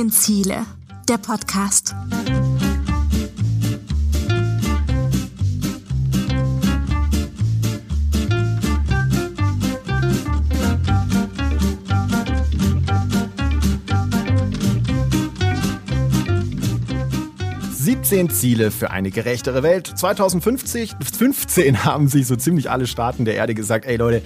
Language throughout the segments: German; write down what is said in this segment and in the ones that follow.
17 Ziele, der Podcast. Siebzehn Ziele für eine gerechtere Welt. 2050, 15 haben sich so ziemlich alle Staaten der Erde gesagt, ey Leute,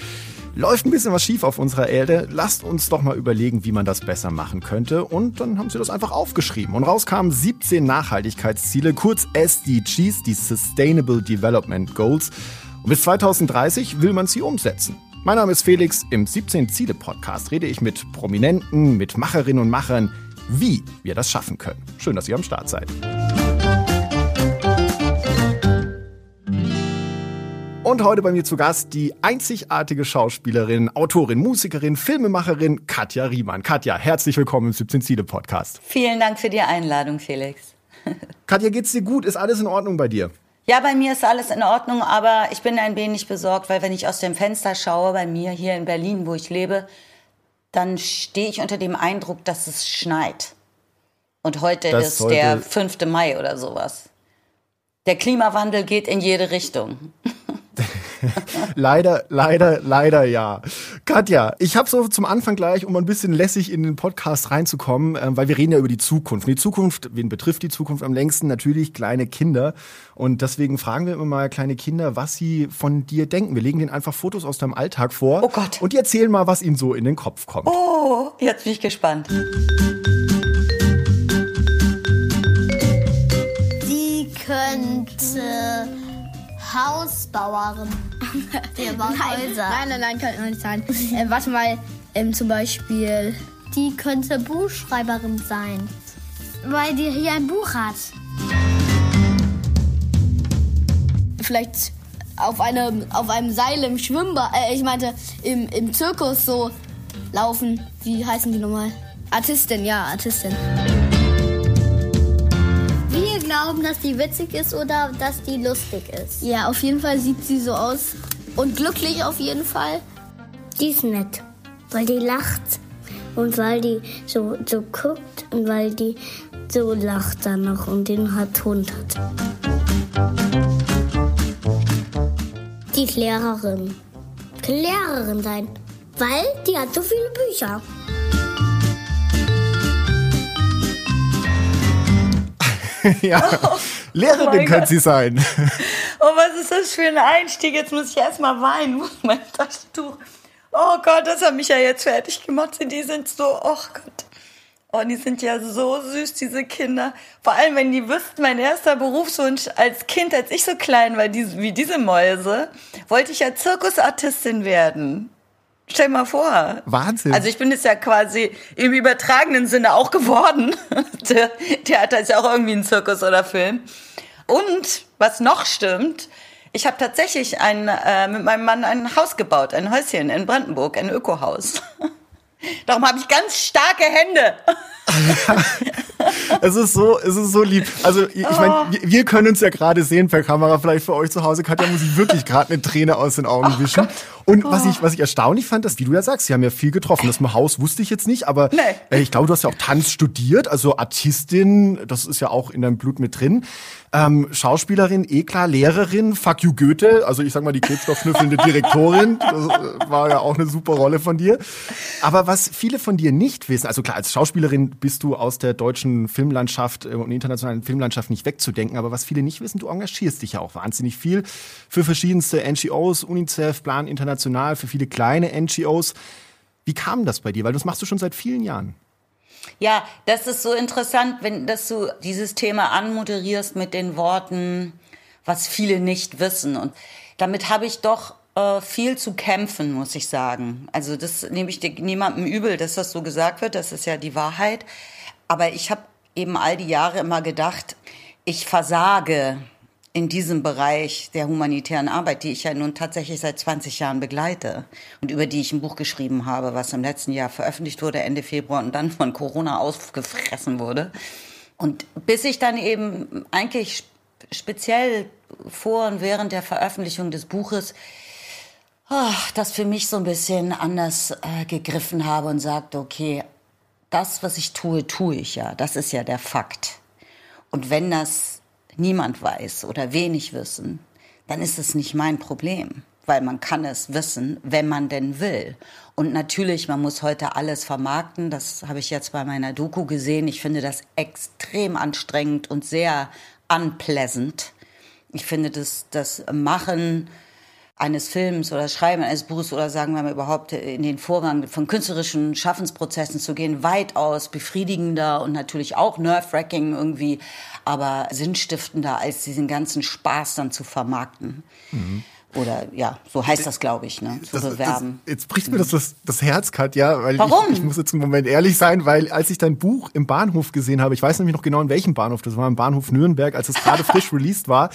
läuft ein bisschen was schief auf unserer Erde. Lasst uns doch mal überlegen, wie man das besser machen könnte. Und dann haben sie das einfach aufgeschrieben. Und raus kamen 17 Nachhaltigkeitsziele, kurz SDGs, die Sustainable Development Goals. Und bis 2030 will man sie umsetzen. Mein Name ist Felix. Im 17 Ziele Podcast rede ich mit Prominenten, mit Macherinnen und Machern, wie wir das schaffen können. Schön, dass ihr am Start seid. Und heute bei mir zu Gast die einzigartige Schauspielerin, Autorin, Musikerin, Filmemacherin Katja Riemann. Katja, herzlich willkommen im 17 Ziele Podcast. Vielen Dank für die Einladung, Felix. Katja, geht's dir gut? Ist alles in Ordnung bei dir? Ja, bei mir ist alles in Ordnung, aber ich bin ein wenig besorgt, weil wenn ich aus dem Fenster schaue, bei mir hier in Berlin, wo ich lebe, dann stehe ich unter dem Eindruck, dass es schneit. Und heute das ist der 5. Mai oder sowas. Der Klimawandel geht in jede Richtung. leider, leider, leider ja. Katja, ich habe so zum Anfang gleich, um ein bisschen lässig in den Podcast reinzukommen, äh, weil wir reden ja über die Zukunft. Und die Zukunft, wen betrifft die Zukunft am längsten? Natürlich kleine Kinder. Und deswegen fragen wir immer mal kleine Kinder, was sie von dir denken. Wir legen denen einfach Fotos aus deinem Alltag vor. Oh Gott. Und die erzählen mal, was ihnen so in den Kopf kommt. Oh, jetzt bin ich gespannt. Sie könnte Hausbauerin. Der baut nein, Häuser. Nein, nein, nein, kann nicht sein. äh, warte mal, ähm, zum Beispiel. Die könnte Buchschreiberin sein. Weil die hier ein Buch hat. Vielleicht auf einem, auf einem Seil im Schwimmbad. Äh, ich meinte, im, im Zirkus so laufen. Wie heißen die nochmal? Artistin, ja, Artistin. Wir glauben, dass die witzig ist oder dass die lustig ist. Ja, auf jeden Fall sieht sie so aus. Und glücklich auf jeden Fall. Die ist nett, weil die lacht und weil die so, so guckt und weil die so lacht dann noch und den hat Hund hat. Die ist Lehrerin. Kann Lehrerin sein, weil die hat so viele Bücher. ja, Oh Lehrerin könnte sie sein. Oh, was ist das für ein Einstieg? Jetzt muss ich erstmal weinen. Wo ist mein Taschentuch? Oh Gott, das hat mich ja jetzt fertig gemacht. Die sind so, oh Gott. Oh, die sind ja so süß, diese Kinder. Vor allem, wenn die wüssten, mein erster Berufswunsch als Kind, als ich so klein war, die, wie diese Mäuse, wollte ich ja Zirkusartistin werden. Stell mal vor. Wahnsinn. Also ich bin es ja quasi im übertragenen Sinne auch geworden. Theater ist ja auch irgendwie ein Zirkus oder Film. Und was noch stimmt, ich habe tatsächlich ein, äh, mit meinem Mann ein Haus gebaut, ein Häuschen in Brandenburg, ein Ökohaus. Darum habe ich ganz starke Hände. es ist so, es ist so lieb. Also ich meine, wir, wir können uns ja gerade sehen per Kamera, vielleicht für euch zu Hause. Katja muss ich wirklich gerade eine Träne aus den Augen wischen. Und was ich, was ich erstaunlich fand, dass, wie du ja sagst, sie haben ja viel getroffen. Das mit Haus wusste ich jetzt nicht, aber Nee. äh, ich glaube, du hast ja auch Tanz studiert, also Artistin, das ist ja auch in deinem Blut mit drin. Ähm, Schauspielerin, eh klar, Lehrerin, fuck you Goethe, also ich sag mal die krebsstoffschnüffelnde Direktorin, das äh, war ja auch eine super Rolle von dir. Aber was viele von dir nicht wissen, also klar, als Schauspielerin bist du aus der deutschen Filmlandschaft äh, und internationalen Filmlandschaft nicht wegzudenken, aber was viele nicht wissen, du engagierst dich ja auch wahnsinnig viel für verschiedenste NGOs, UNICEF, Plan International, für viele kleine NGOs. Wie kam das bei dir? Weil das machst du schon seit vielen Jahren. Ja, das ist so interessant, wenn dass du dieses Thema anmoderierst mit den Worten, was viele nicht wissen. Und damit habe ich doch äh, viel zu kämpfen, muss ich sagen. Also das nehme ich niemandem übel, dass das so gesagt wird. Das ist ja die Wahrheit. Aber ich habe eben all die Jahre immer gedacht, ich versage in diesem Bereich der humanitären Arbeit, die ich ja nun tatsächlich seit 20 Jahren begleite und über die ich ein Buch geschrieben habe, was im letzten Jahr veröffentlicht wurde, Ende Februar und dann von Corona aufgefressen wurde. Und bis ich dann eben eigentlich speziell vor und während der Veröffentlichung des Buches das für mich so ein bisschen anders äh, gegriffen habe und sagte, okay, das, was ich tue, tue ich ja. Das ist ja der Fakt. Und wenn das niemand weiß oder wenig wissen, dann ist es nicht mein Problem, weil man kann es wissen, wenn man denn will. Und natürlich, man muss heute alles vermarkten. Das habe ich jetzt bei meiner Doku gesehen. Ich finde das extrem anstrengend und sehr unpleasant. Ich finde das, das Machen eines Films oder Schreiben eines Buches oder sagen wir mal überhaupt in den Vorgang von künstlerischen Schaffensprozessen zu gehen, weitaus befriedigender und natürlich auch nerve-wracking irgendwie, aber sinnstiftender als diesen ganzen Spaß dann zu vermarkten. Mhm. Oder ja, so heißt das, glaube ich, ne? Zu das, bewerben. Das, jetzt bricht mir das, das, das Herz, Katja, weil Warum? Ich, ich muss jetzt einen Moment ehrlich sein, weil als ich dein Buch im Bahnhof gesehen habe, ich weiß nämlich noch genau in welchem Bahnhof, das war im Bahnhof Nürnberg, als es gerade frisch released war,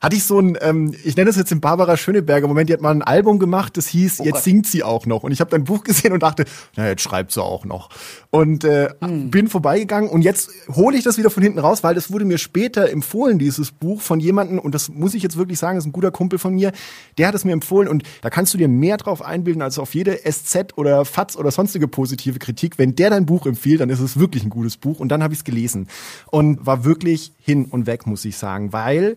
hatte ich so ein, ähm, ich nenne das jetzt den Barbara Schöneberger Moment, die hat mal ein Album gemacht, das hieß, oh jetzt singt sie auch noch. Und ich habe dein Buch gesehen und dachte, na, jetzt schreibt sie auch noch. Und äh, hm. bin vorbeigegangen und jetzt hole ich das wieder von hinten raus, weil das wurde mir später empfohlen, dieses Buch, von jemandem, und das muss ich jetzt wirklich sagen, ist ein guter Kumpel von mir, der hat es mir empfohlen und da kannst du dir mehr drauf einbilden als auf jede SZ oder FATS oder sonstige positive Kritik. Wenn der dein Buch empfiehlt, dann ist es wirklich ein gutes Buch. Und dann habe ich es gelesen und war wirklich hin und weg, muss ich sagen, weil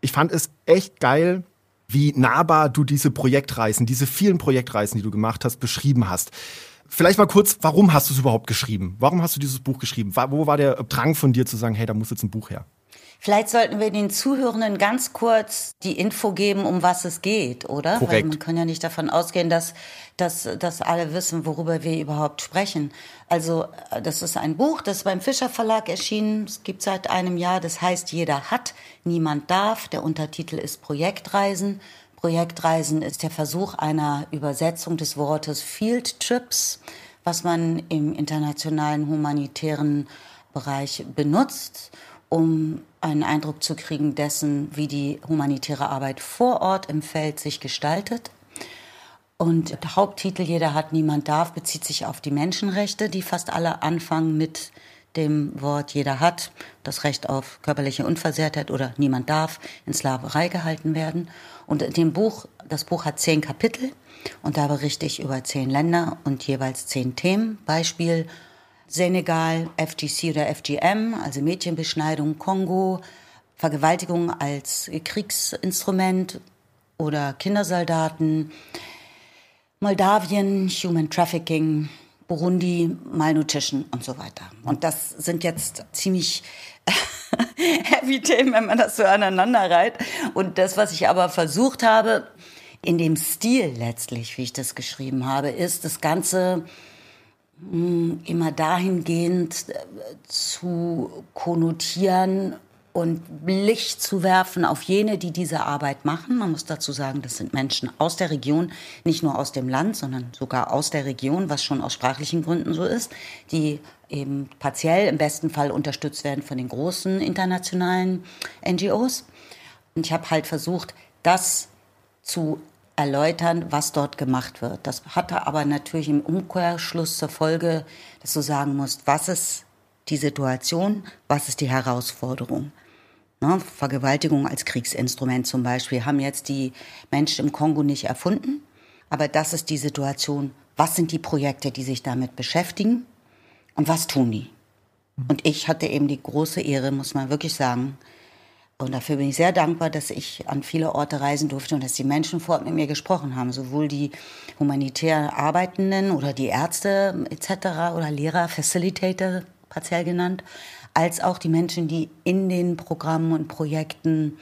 ich fand es echt geil, wie nahbar du diese Projektreisen, diese vielen Projektreisen, die du gemacht hast, beschrieben hast. Vielleicht mal kurz, warum hast du es überhaupt geschrieben? Warum hast du dieses Buch geschrieben? Wo war der Drang von dir zu sagen, hey, da muss jetzt ein Buch her? Vielleicht sollten wir den Zuhörenden ganz kurz die Info geben, um was es geht, oder? Korrekt. Weil man kann ja nicht davon ausgehen, dass, dass, dass alle wissen, worüber wir überhaupt sprechen. Also das ist ein Buch, das ist beim Fischer Verlag erschienen. Es gibt seit einem Jahr. Das heißt, jeder hat, niemand darf. Der Untertitel ist Projektreisen. Projektreisen ist der Versuch einer Übersetzung des Wortes Field Trips, was man im internationalen humanitären Bereich benutzt um einen Eindruck zu kriegen dessen, wie die humanitäre Arbeit vor Ort im Feld sich gestaltet. Und der Haupttitel Jeder hat, niemand darf bezieht sich auf die Menschenrechte, die fast alle anfangen mit dem Wort Jeder hat, das Recht auf körperliche Unversehrtheit oder niemand darf in Sklaverei gehalten werden. Und in dem Buch, das Buch hat zehn Kapitel und da berichte ich über zehn Länder und jeweils zehn Themen. Beispiel Senegal, FGC oder FGM, also Mädchenbeschneidung, Kongo, Vergewaltigung als Kriegsinstrument oder Kindersoldaten, Moldawien, Human Trafficking, Burundi, Malnutrition und so weiter. Und das sind jetzt ziemlich heavy Themen, wenn man das so aneinander reiht. Und das, was ich aber versucht habe, in dem Stil letztlich, wie ich das geschrieben habe, ist das Ganze immer dahingehend äh, zu konnotieren und Licht zu werfen auf jene, die diese Arbeit machen. Man muss dazu sagen, das sind Menschen aus der Region, nicht nur aus dem Land, sondern sogar aus der Region, was schon aus sprachlichen Gründen so ist, die eben partiell im besten Fall unterstützt werden von den großen internationalen NGOs. Und ich habe halt versucht, das zu erläutern, was dort gemacht wird. Das hatte aber natürlich im Umkehrschluss zur Folge, dass du sagen musst, was ist die Situation, was ist die Herausforderung. Ne, Vergewaltigung als Kriegsinstrument zum Beispiel haben jetzt die Menschen im Kongo nicht erfunden, aber das ist die Situation. Was sind die Projekte, die sich damit beschäftigen und was tun die? Und ich hatte eben die große Ehre, muss man wirklich sagen, und dafür bin ich sehr dankbar, dass ich an viele Orte reisen durfte und dass die Menschen vor Ort mit mir gesprochen haben. Sowohl die humanitär Arbeitenden oder die Ärzte etc. oder Lehrer, Facilitator partiell genannt, als auch die Menschen, die in den Programmen und Projekten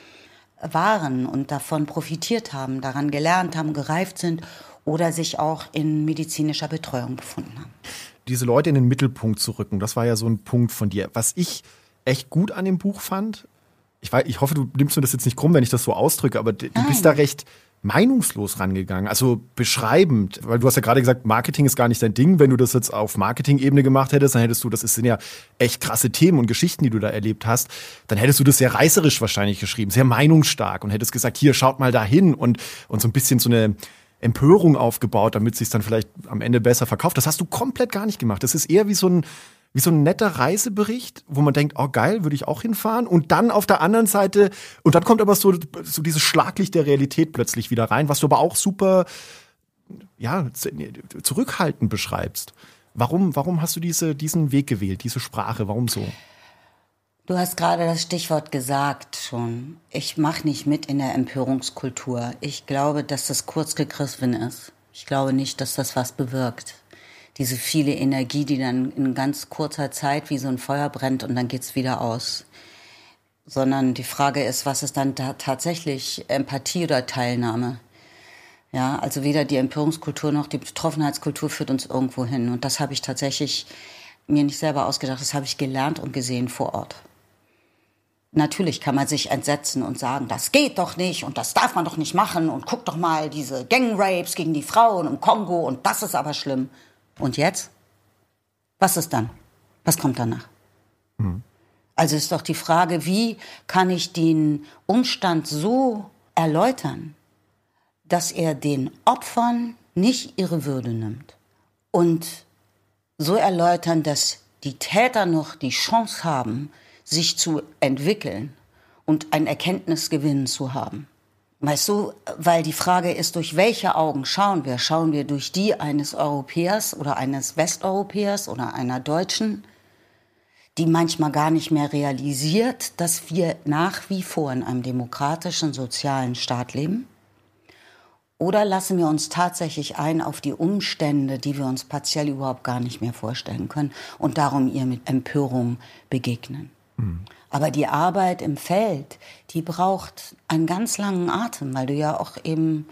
waren und davon profitiert haben, daran gelernt haben, gereift sind oder sich auch in medizinischer Betreuung befunden haben. Diese Leute in den Mittelpunkt zu rücken, das war ja so ein Punkt von dir. Was ich echt gut an dem Buch fand, ich, weiß, ich hoffe, du nimmst mir das jetzt nicht krumm, wenn ich das so ausdrücke, aber du bist da recht meinungslos rangegangen, also beschreibend, weil du hast ja gerade gesagt, Marketing ist gar nicht dein Ding. Wenn du das jetzt auf Marketing-Ebene gemacht hättest, dann hättest du, das sind ja echt krasse Themen und Geschichten, die du da erlebt hast, dann hättest du das sehr reißerisch wahrscheinlich geschrieben, sehr meinungsstark und hättest gesagt, hier, schaut mal dahin und, und so ein bisschen so eine Empörung aufgebaut, damit sich dann vielleicht am Ende besser verkauft. Das hast du komplett gar nicht gemacht. Das ist eher wie so ein, wie so ein netter Reisebericht, wo man denkt, oh geil, würde ich auch hinfahren. Und dann auf der anderen Seite, und dann kommt aber so, so dieses Schlaglicht der Realität plötzlich wieder rein, was du aber auch super, ja, zurückhaltend beschreibst. Warum, warum hast du diese, diesen Weg gewählt, diese Sprache? Warum so? Du hast gerade das Stichwort gesagt schon. Ich mache nicht mit in der Empörungskultur. Ich glaube, dass das kurz gegriffen ist. Ich glaube nicht, dass das was bewirkt. Diese viele Energie, die dann in ganz kurzer Zeit wie so ein Feuer brennt und dann geht's wieder aus. Sondern die Frage ist, was ist dann da tatsächlich Empathie oder Teilnahme? Ja, also weder die Empörungskultur noch die Betroffenheitskultur führt uns irgendwo hin. Und das habe ich tatsächlich mir nicht selber ausgedacht, das habe ich gelernt und gesehen vor Ort. Natürlich kann man sich entsetzen und sagen, das geht doch nicht und das darf man doch nicht machen und guck doch mal diese Gangrapes gegen die Frauen im Kongo und das ist aber schlimm. Und jetzt? Was ist dann? Was kommt danach? Mhm. Also ist doch die Frage, wie kann ich den Umstand so erläutern, dass er den Opfern nicht ihre Würde nimmt und so erläutern, dass die Täter noch die Chance haben, sich zu entwickeln und ein Erkenntnisgewinn zu haben. Weißt du, weil die Frage ist, durch welche Augen schauen wir? Schauen wir durch die eines Europäers oder eines Westeuropäers oder einer Deutschen, die manchmal gar nicht mehr realisiert, dass wir nach wie vor in einem demokratischen, sozialen Staat leben? Oder lassen wir uns tatsächlich ein auf die Umstände, die wir uns partiell überhaupt gar nicht mehr vorstellen können und darum ihr mit Empörung begegnen? Aber die Arbeit im Feld, die braucht einen ganz langen Atem, weil du ja auch eben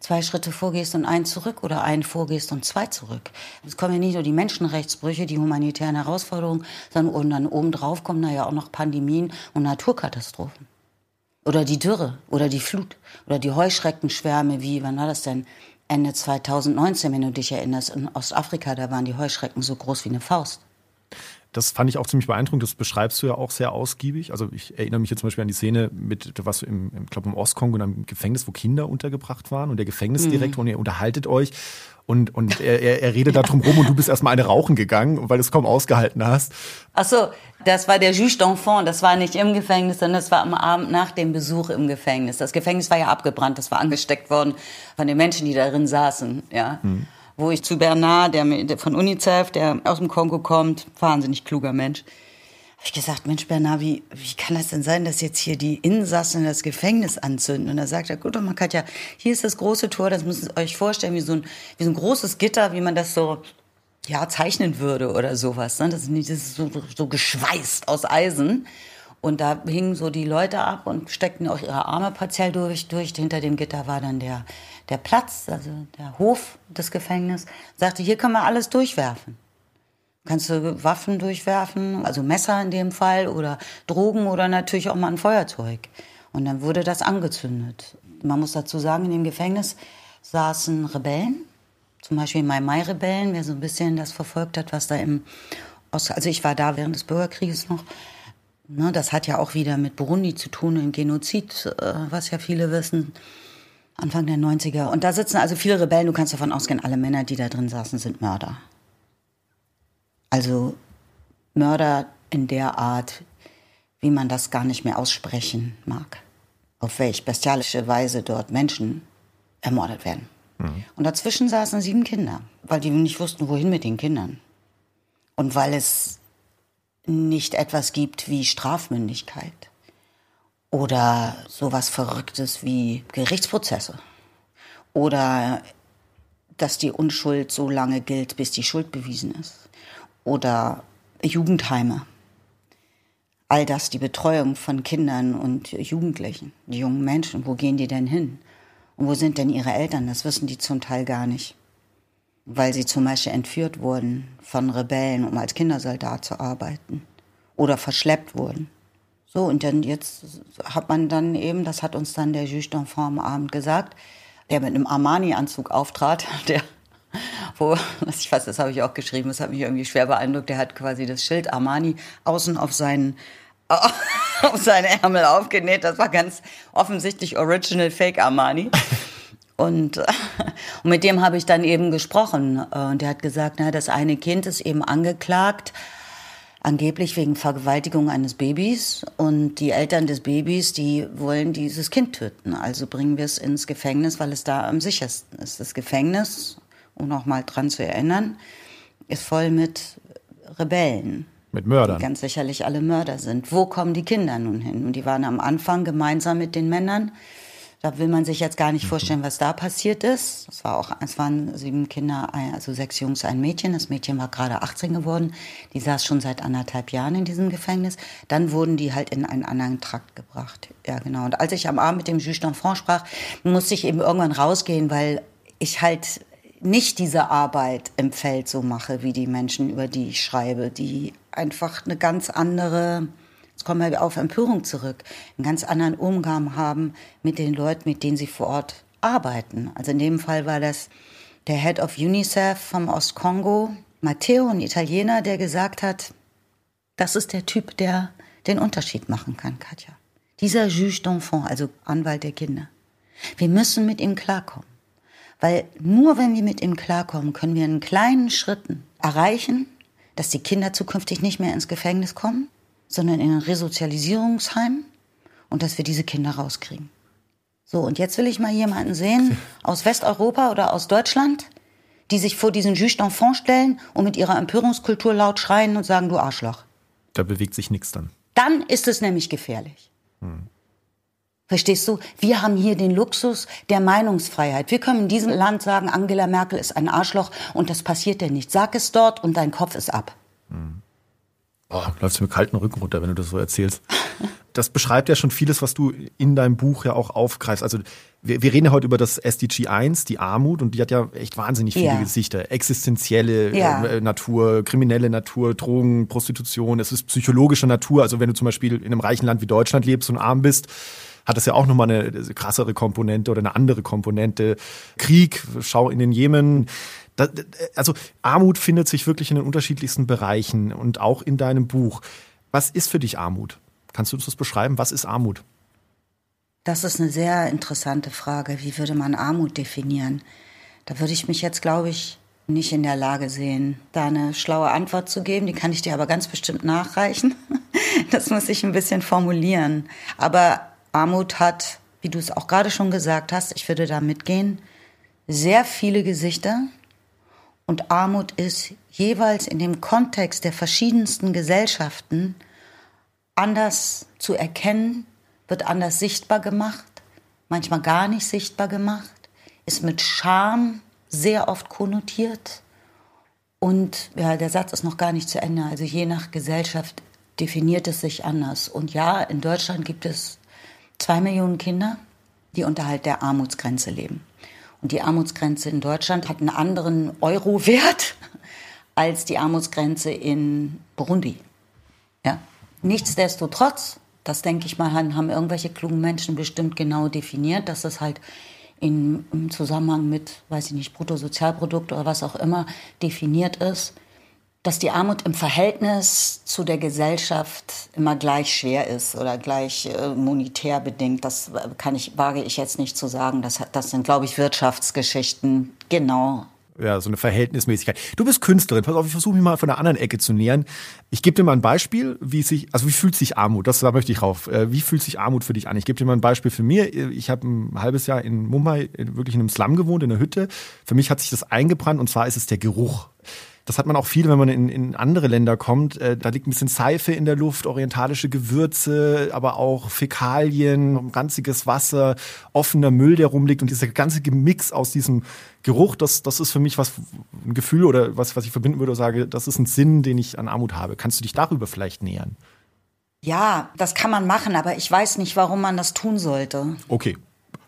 zwei Schritte vorgehst und einen zurück oder einen vorgehst und zwei zurück. Es kommen ja nicht nur die Menschenrechtsbrüche, die humanitären Herausforderungen, sondern und dann obendrauf kommen da ja auch noch Pandemien und Naturkatastrophen. Oder die Dürre oder die Flut oder die Heuschreckenschwärme, wie, wann war das denn? Ende 2019, wenn du dich erinnerst, in Ostafrika, da waren die Heuschrecken so groß wie eine Faust. Das fand ich auch ziemlich beeindruckend. Das beschreibst du ja auch sehr ausgiebig. Also ich erinnere mich jetzt zum Beispiel an die Szene mit, was im, im glaube im Ostkongo in einem Gefängnis, wo Kinder untergebracht waren und der Gefängnisdirektor mhm. und ihr unterhaltet euch und, und er, er, er redet da drum rum und du bist erstmal eine rauchen gegangen, weil du es kaum ausgehalten hast. Ach so, das war der Juge d'Enfant. Das war nicht im Gefängnis, sondern das war am Abend nach dem Besuch im Gefängnis. Das Gefängnis war ja abgebrannt, das war angesteckt worden von den Menschen, die darin saßen, ja. Mhm wo ich zu Bernard, der von UNICEF, der aus dem Kongo kommt, wahnsinnig kluger Mensch, habe ich gesagt, Mensch Bernard, wie, wie kann das denn sein, dass jetzt hier die Insassen das Gefängnis anzünden? Und er sagt er, gut, man kann ja, hier ist das große Tor, das müsst ihr euch vorstellen, wie so ein, wie so ein großes Gitter, wie man das so ja, zeichnen würde oder sowas. Ne? Das ist, nicht, das ist so, so geschweißt aus Eisen. Und da hingen so die Leute ab und steckten auch ihre Arme partiell durch. durch. Hinter dem Gitter war dann der, der Platz, also der Hof des Gefängnisses. Sagte, hier kann man alles durchwerfen. Kannst du Waffen durchwerfen, also Messer in dem Fall oder Drogen oder natürlich auch mal ein Feuerzeug. Und dann wurde das angezündet. Man muss dazu sagen, in dem Gefängnis saßen Rebellen, zum Beispiel Mai-Mai-Rebellen, wer so ein bisschen das verfolgt hat, was da im Ost also ich war da während des Bürgerkrieges noch, Ne, das hat ja auch wieder mit Burundi zu tun, im Genozid, äh, was ja viele wissen, Anfang der 90er. Und da sitzen also viele Rebellen, du kannst davon ausgehen, alle Männer, die da drin saßen, sind Mörder. Also Mörder in der Art, wie man das gar nicht mehr aussprechen mag. Auf welch bestialische Weise dort Menschen ermordet werden. Mhm. Und dazwischen saßen sieben Kinder, weil die nicht wussten, wohin mit den Kindern. Und weil es nicht etwas gibt wie Strafmündigkeit oder sowas Verrücktes wie Gerichtsprozesse oder dass die Unschuld so lange gilt, bis die Schuld bewiesen ist oder Jugendheime. All das, die Betreuung von Kindern und Jugendlichen, die jungen Menschen, wo gehen die denn hin? Und wo sind denn ihre Eltern? Das wissen die zum Teil gar nicht weil sie zum Beispiel entführt wurden von Rebellen, um als Kindersoldat zu arbeiten oder verschleppt wurden. So, und dann jetzt hat man dann eben, das hat uns dann der Juge d'Enfant am Abend gesagt, der mit einem Armani-Anzug auftrat, der, wo, ich weiß, das habe ich auch geschrieben, das hat mich irgendwie schwer beeindruckt, der hat quasi das Schild Armani außen auf seinen, auf seinen Ärmel aufgenäht, das war ganz offensichtlich Original Fake Armani. Und, und mit dem habe ich dann eben gesprochen. Und der hat gesagt, na, das eine Kind ist eben angeklagt, angeblich wegen Vergewaltigung eines Babys. Und die Eltern des Babys, die wollen dieses Kind töten. Also bringen wir es ins Gefängnis, weil es da am sichersten ist. Das Gefängnis, um noch mal dran zu erinnern, ist voll mit Rebellen. Mit Mördern. Die ganz sicherlich alle Mörder sind. Wo kommen die Kinder nun hin? Und die waren am Anfang gemeinsam mit den Männern. Da will man sich jetzt gar nicht vorstellen, was da passiert ist. Es war auch, es waren sieben Kinder, also sechs Jungs, ein Mädchen. Das Mädchen war gerade 18 geworden. Die saß schon seit anderthalb Jahren in diesem Gefängnis. Dann wurden die halt in einen anderen Trakt gebracht. Ja, genau. Und als ich am Abend mit dem Juge d'Enfant sprach, musste ich eben irgendwann rausgehen, weil ich halt nicht diese Arbeit im Feld so mache, wie die Menschen, über die ich schreibe, die einfach eine ganz andere kommen wir auf Empörung zurück, einen ganz anderen Umgang haben mit den Leuten, mit denen sie vor Ort arbeiten. Also in dem Fall war das der Head of UNICEF vom Ostkongo, Matteo, ein Italiener, der gesagt hat, das ist der Typ, der den Unterschied machen kann, Katja. Dieser Juge d'Enfant, also Anwalt der Kinder. Wir müssen mit ihm klarkommen. Weil nur wenn wir mit ihm klarkommen, können wir in kleinen Schritten erreichen, dass die Kinder zukünftig nicht mehr ins Gefängnis kommen, sondern in ein Resozialisierungsheim und dass wir diese Kinder rauskriegen. So, und jetzt will ich mal jemanden sehen aus Westeuropa oder aus Deutschland, die sich vor diesen Juge d'Enfant stellen und mit ihrer Empörungskultur laut schreien und sagen, du Arschloch. Da bewegt sich nichts dann. Dann ist es nämlich gefährlich. Hm. Verstehst du? Wir haben hier den Luxus der Meinungsfreiheit. Wir können in diesem Land sagen, Angela Merkel ist ein Arschloch und das passiert dir nicht. Sag es dort und dein Kopf ist ab. Hm. Oh, läufst du mit kalten Rücken runter, wenn du das so erzählst. Das beschreibt ja schon vieles, was du in deinem Buch ja auch aufgreifst. Also wir, wir reden ja heute über das SDG 1, die Armut, und die hat ja echt wahnsinnig viele ja. Gesichter. Existenzielle ja. äh, Natur, kriminelle Natur, Drogen, Prostitution, es ist psychologische Natur. Also wenn du zum Beispiel in einem reichen Land wie Deutschland lebst und arm bist, hat das ja auch nochmal eine krassere Komponente oder eine andere Komponente. Krieg, schau in den Jemen, da, also Armut findet sich wirklich in den unterschiedlichsten Bereichen und auch in deinem Buch. Was ist für dich Armut? Kannst du uns das beschreiben? Was ist Armut? Das ist eine sehr interessante Frage. Wie würde man Armut definieren? Da würde ich mich jetzt, glaube ich, nicht in der Lage sehen, da eine schlaue Antwort zu geben. Die kann ich dir aber ganz bestimmt nachreichen. Das muss ich ein bisschen formulieren. Aber Armut hat, wie du es auch gerade schon gesagt hast, ich würde da mitgehen, sehr viele Gesichter und Armut ist jeweils in dem Kontext der verschiedensten Gesellschaften anders zu erkennen, wird anders sichtbar gemacht, manchmal gar nicht sichtbar gemacht, ist mit Scham sehr oft konnotiert. Und ja, der Satz ist noch gar nicht zu Ende. Also je nach Gesellschaft definiert es sich anders. Und ja, in Deutschland gibt es zwei Millionen Kinder, die unterhalb der Armutsgrenze leben. Und die Armutsgrenze in Deutschland hat einen anderen Euro-Wert als die Armutsgrenze in Burundi. Ja? Nichtsdestotrotz, das denke ich mal, haben irgendwelche klugen Menschen bestimmt genau definiert, dass das halt in, im Zusammenhang mit, weiß ich nicht, Bruttosozialprodukt oder was auch immer definiert ist dass die Armut im Verhältnis zu der Gesellschaft immer gleich schwer ist oder gleich äh, monetär bedingt. Das kann ich, wage ich jetzt nicht zu sagen. Das, das sind, glaube ich, Wirtschaftsgeschichten. Genau. Ja, so eine Verhältnismäßigkeit. Du bist Künstlerin. Pass auf, ich versuche mich mal von der anderen Ecke zu nähern. Ich gebe dir mal ein Beispiel, wie sich, also wie fühlt sich Armut? Das da möchte ich rauf. Äh, wie fühlt sich Armut für dich an? Ich gebe dir mal ein Beispiel für mir. Ich habe ein halbes Jahr in Mumbai wirklich in einem Slum gewohnt, in einer Hütte. Für mich hat sich das eingebrannt und zwar ist es der Geruch. Das hat man auch viel, wenn man in, in andere Länder kommt. Äh, da liegt ein bisschen Seife in der Luft, orientalische Gewürze, aber auch Fäkalien, ranziges Wasser, offener Müll, der rumliegt und dieser ganze Gemix aus diesem Geruch, das, das ist für mich was, ein Gefühl oder was, was ich verbinden würde und sage, das ist ein Sinn, den ich an Armut habe. Kannst du dich darüber vielleicht nähern? Ja, das kann man machen, aber ich weiß nicht, warum man das tun sollte. Okay,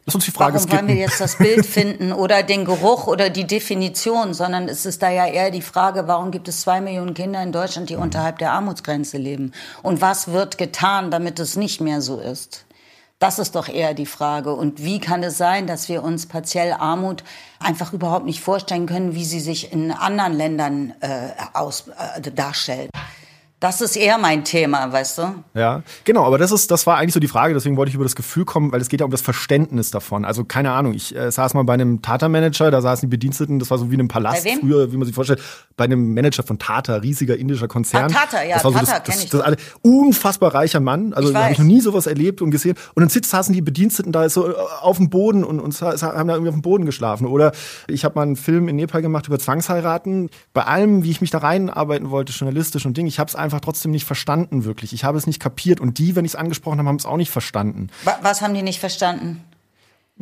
Lass uns die Frage Warum wollen wir jetzt das Bild finden oder den Geruch oder die Definition, sondern es ist da ja eher die Frage, warum gibt es zwei Millionen Kinder in Deutschland, die mhm. unterhalb der Armutsgrenze leben? Und was wird getan, damit es nicht mehr so ist? Das ist doch eher die Frage. Und wie kann es sein, dass wir uns partiell Armut einfach überhaupt nicht vorstellen können, wie sie sich in anderen Ländern äh, aus, äh, darstellt? Das ist eher mein Thema, weißt du? Ja, genau, aber das ist, das war eigentlich so die Frage, deswegen wollte ich über das Gefühl kommen, weil es geht ja um das Verständnis davon. Also keine Ahnung, ich äh, saß mal bei einem Tata-Manager, da saßen die Bediensteten, das war so wie in einem Palast Bei wem? früher, wie man sich vorstellt, bei einem Manager von Tata, riesiger indischer Konzern. Ah, Tata, ja, das war so Tata das, kenn das, ich das, das, unfassbar reicher Mann, also habe ich noch nie sowas erlebt und gesehen. Und dann sitzt, saßen die Bediensteten da so äh, auf dem Boden und, und haben da irgendwie auf dem Boden geschlafen. Oder ich habe mal einen Film in Nepal gemacht über Zwangsheiraten. Bei allem, wie ich mich da reinarbeiten wollte, journalistisch und Ding, ich habe es einfach trotzdem nicht verstanden wirklich. Ich habe es nicht kapiert und die, wenn ich es angesprochen habe, haben es auch nicht verstanden. Wa- Was haben die nicht verstanden?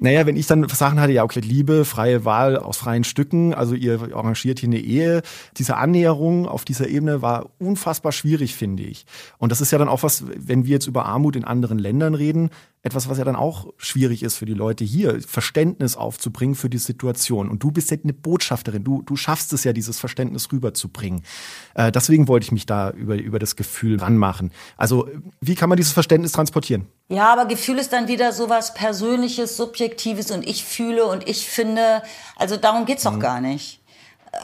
Naja, wenn ich dann Sachen hatte, ja, okay, Liebe, freie Wahl aus freien Stücken, also ihr arrangiert hier eine Ehe. Diese Annäherung auf dieser Ebene war unfassbar schwierig, finde ich. Und das ist ja dann auch was, wenn wir jetzt über Armut in anderen Ländern reden, etwas, was ja dann auch schwierig ist für die Leute hier, Verständnis aufzubringen für die Situation. Und du bist ja eine Botschafterin, du, du schaffst es ja, dieses Verständnis rüberzubringen. Äh, deswegen wollte ich mich da über, über das Gefühl ranmachen. Also, wie kann man dieses Verständnis transportieren? Ja, aber Gefühl ist dann wieder sowas Persönliches, Subjektives und ich fühle und ich finde, also darum geht's doch gar nicht.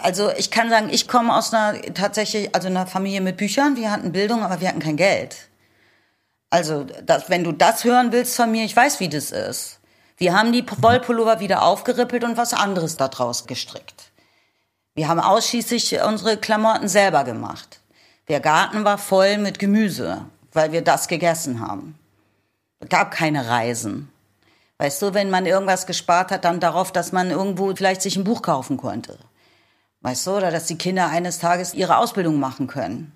Also ich kann sagen, ich komme aus einer tatsächlich, also einer Familie mit Büchern, wir hatten Bildung, aber wir hatten kein Geld. Also das, wenn du das hören willst von mir, ich weiß, wie das ist. Wir haben die Wollpullover wieder aufgerippelt und was anderes daraus gestrickt. Wir haben ausschließlich unsere Klamotten selber gemacht. Der Garten war voll mit Gemüse, weil wir das gegessen haben. Gab keine Reisen. Weißt du, wenn man irgendwas gespart hat, dann darauf, dass man irgendwo vielleicht sich ein Buch kaufen konnte. Weißt du, oder dass die Kinder eines Tages ihre Ausbildung machen können.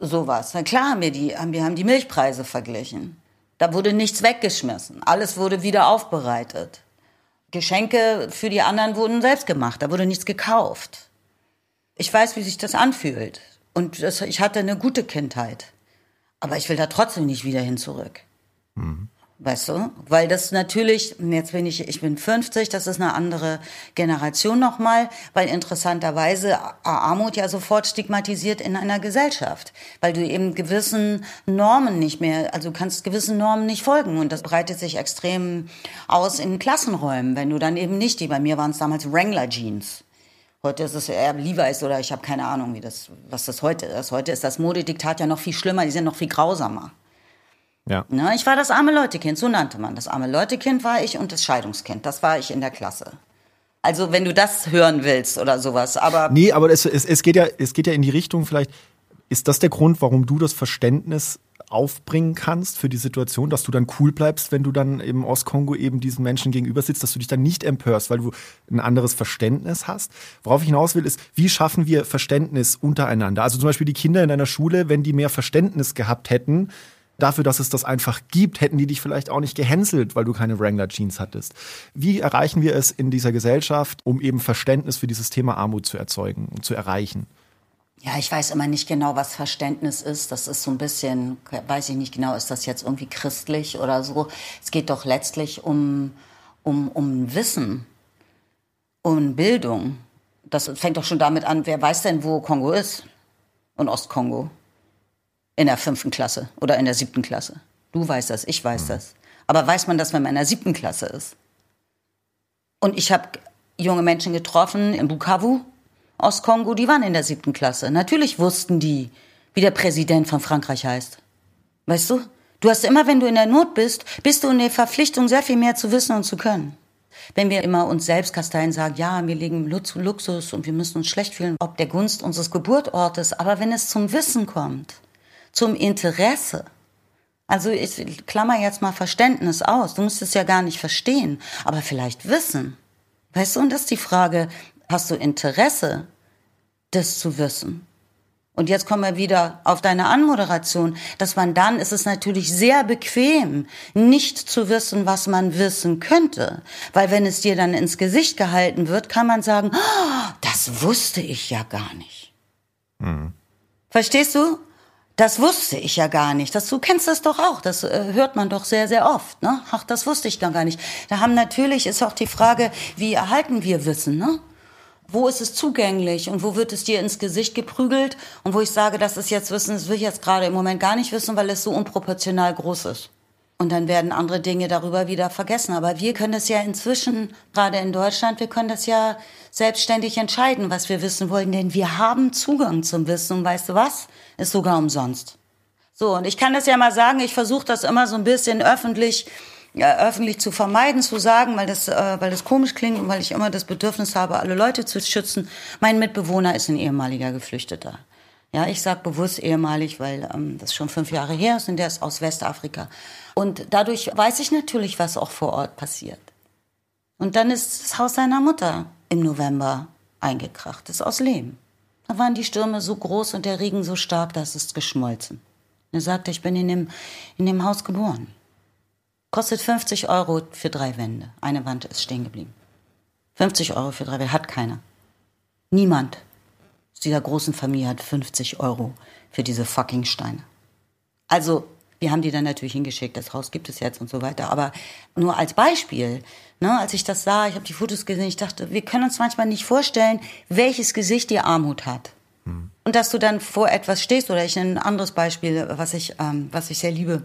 Sowas. Na klar haben wir die, haben, wir haben die Milchpreise verglichen. Da wurde nichts weggeschmissen. Alles wurde wieder aufbereitet. Geschenke für die anderen wurden selbst gemacht. Da wurde nichts gekauft. Ich weiß, wie sich das anfühlt. Und das, ich hatte eine gute Kindheit. Aber ich will da trotzdem nicht wieder hin zurück. Weißt du? Weil das natürlich, jetzt bin ich, ich bin 50, das ist eine andere Generation nochmal, weil interessanterweise Armut ja sofort stigmatisiert in einer Gesellschaft, weil du eben gewissen Normen nicht mehr, also kannst gewissen Normen nicht folgen und das breitet sich extrem aus in Klassenräumen, wenn du dann eben nicht, die bei mir waren es damals Wrangler Jeans. Heute ist es eher Levi's oder ich habe keine Ahnung, wie das, was das heute ist. Heute ist das Modediktat ja noch viel schlimmer, die sind noch viel grausamer. Ja. Ne, ich war das arme Leutekind, so nannte man. Das arme Leutekind war ich und das Scheidungskind, das war ich in der Klasse. Also wenn du das hören willst oder sowas, aber Nee, aber es, es, es, geht ja, es geht ja in die Richtung, vielleicht ist das der Grund, warum du das Verständnis aufbringen kannst für die Situation, dass du dann cool bleibst, wenn du dann im Ostkongo eben diesen Menschen gegenüber sitzt, dass du dich dann nicht empörst, weil du ein anderes Verständnis hast. Worauf ich hinaus will, ist, wie schaffen wir Verständnis untereinander? Also zum Beispiel die Kinder in deiner Schule, wenn die mehr Verständnis gehabt hätten, dafür, dass es das einfach gibt, hätten die dich vielleicht auch nicht gehänselt, weil du keine Wrangler Jeans hattest. Wie erreichen wir es in dieser Gesellschaft, um eben Verständnis für dieses Thema Armut zu erzeugen und zu erreichen? ja, ich weiß immer nicht genau, was Verständnis ist. Das ist so ein bisschen, weiß ich nicht genau, ist das jetzt irgendwie christlich oder so. Es geht doch letztlich um, um, um Wissen, um Bildung. Das fängt doch schon damit an, wer weiß denn, wo Kongo ist? Und Ostkongo. In der fünften Klasse oder in der siebten Klasse. Du weißt das, ich weiß das. Aber weiß man das, wenn man in der siebten Klasse ist? Und ich habe junge Menschen getroffen in Bukavu, Ostkongo, die waren in der siebten Klasse. Natürlich wussten die, wie der Präsident von Frankreich heißt. Weißt du? Du hast immer, wenn du in der Not bist, bist du in der Verpflichtung, sehr viel mehr zu wissen und zu können. Wenn wir immer uns selbst kasteien, sagen, ja, wir legen Lux- Luxus und wir müssen uns schlecht fühlen, ob der Gunst unseres Geburtortes, aber wenn es zum Wissen kommt, zum Interesse, also ich klammer jetzt mal Verständnis aus, du musst es ja gar nicht verstehen, aber vielleicht wissen. Weißt du, und das ist die Frage, hast du Interesse, das zu wissen? Und jetzt kommen wir wieder auf deine Anmoderation, dass man dann, ist es natürlich sehr bequem, nicht zu wissen, was man wissen könnte. Weil wenn es dir dann ins Gesicht gehalten wird, kann man sagen, "Ah, das wusste ich ja gar nicht. Verstehst du? Das wusste ich ja gar nicht. Das, du kennst das doch auch. Das äh, hört man doch sehr, sehr oft. Ne? Ach, das wusste ich gar nicht. Da haben natürlich ist auch die Frage, wie erhalten wir Wissen? Ne? Wo ist es zugänglich und wo wird es dir ins Gesicht geprügelt? Und wo ich sage, das ist jetzt Wissen, das will ich jetzt gerade im Moment gar nicht wissen, weil es so unproportional groß ist. Und dann werden andere Dinge darüber wieder vergessen. Aber wir können das ja inzwischen, gerade in Deutschland, wir können das ja selbstständig entscheiden, was wir wissen wollen. Denn wir haben Zugang zum Wissen. Und weißt du was? Ist sogar umsonst. So, und ich kann das ja mal sagen, ich versuche das immer so ein bisschen öffentlich ja, öffentlich zu vermeiden, zu sagen, weil das, äh, weil das komisch klingt und weil ich immer das Bedürfnis habe, alle Leute zu schützen. Mein Mitbewohner ist ein ehemaliger Geflüchteter. Ja, ich sage bewusst ehemalig, weil ähm, das schon fünf Jahre her ist und der ist aus Westafrika. Und dadurch weiß ich natürlich, was auch vor Ort passiert. Und dann ist das Haus seiner Mutter im November eingekracht. Das ist aus Lehm. Da waren die Stürme so groß und der Regen so stark, dass es geschmolzen. Er sagte, ich bin in dem, in dem Haus geboren. Kostet 50 Euro für drei Wände. Eine Wand ist stehen geblieben. 50 Euro für drei Wände hat keiner. Niemand dieser großen Familie hat 50 Euro für diese fucking Steine. Also, wir haben die dann natürlich hingeschickt, das Haus gibt es jetzt und so weiter. Aber nur als Beispiel, ne, als ich das sah, ich habe die Fotos gesehen, ich dachte, wir können uns manchmal nicht vorstellen, welches Gesicht die Armut hat. Hm. Und dass du dann vor etwas stehst, oder ich ein anderes Beispiel, was ich, ähm, was ich sehr liebe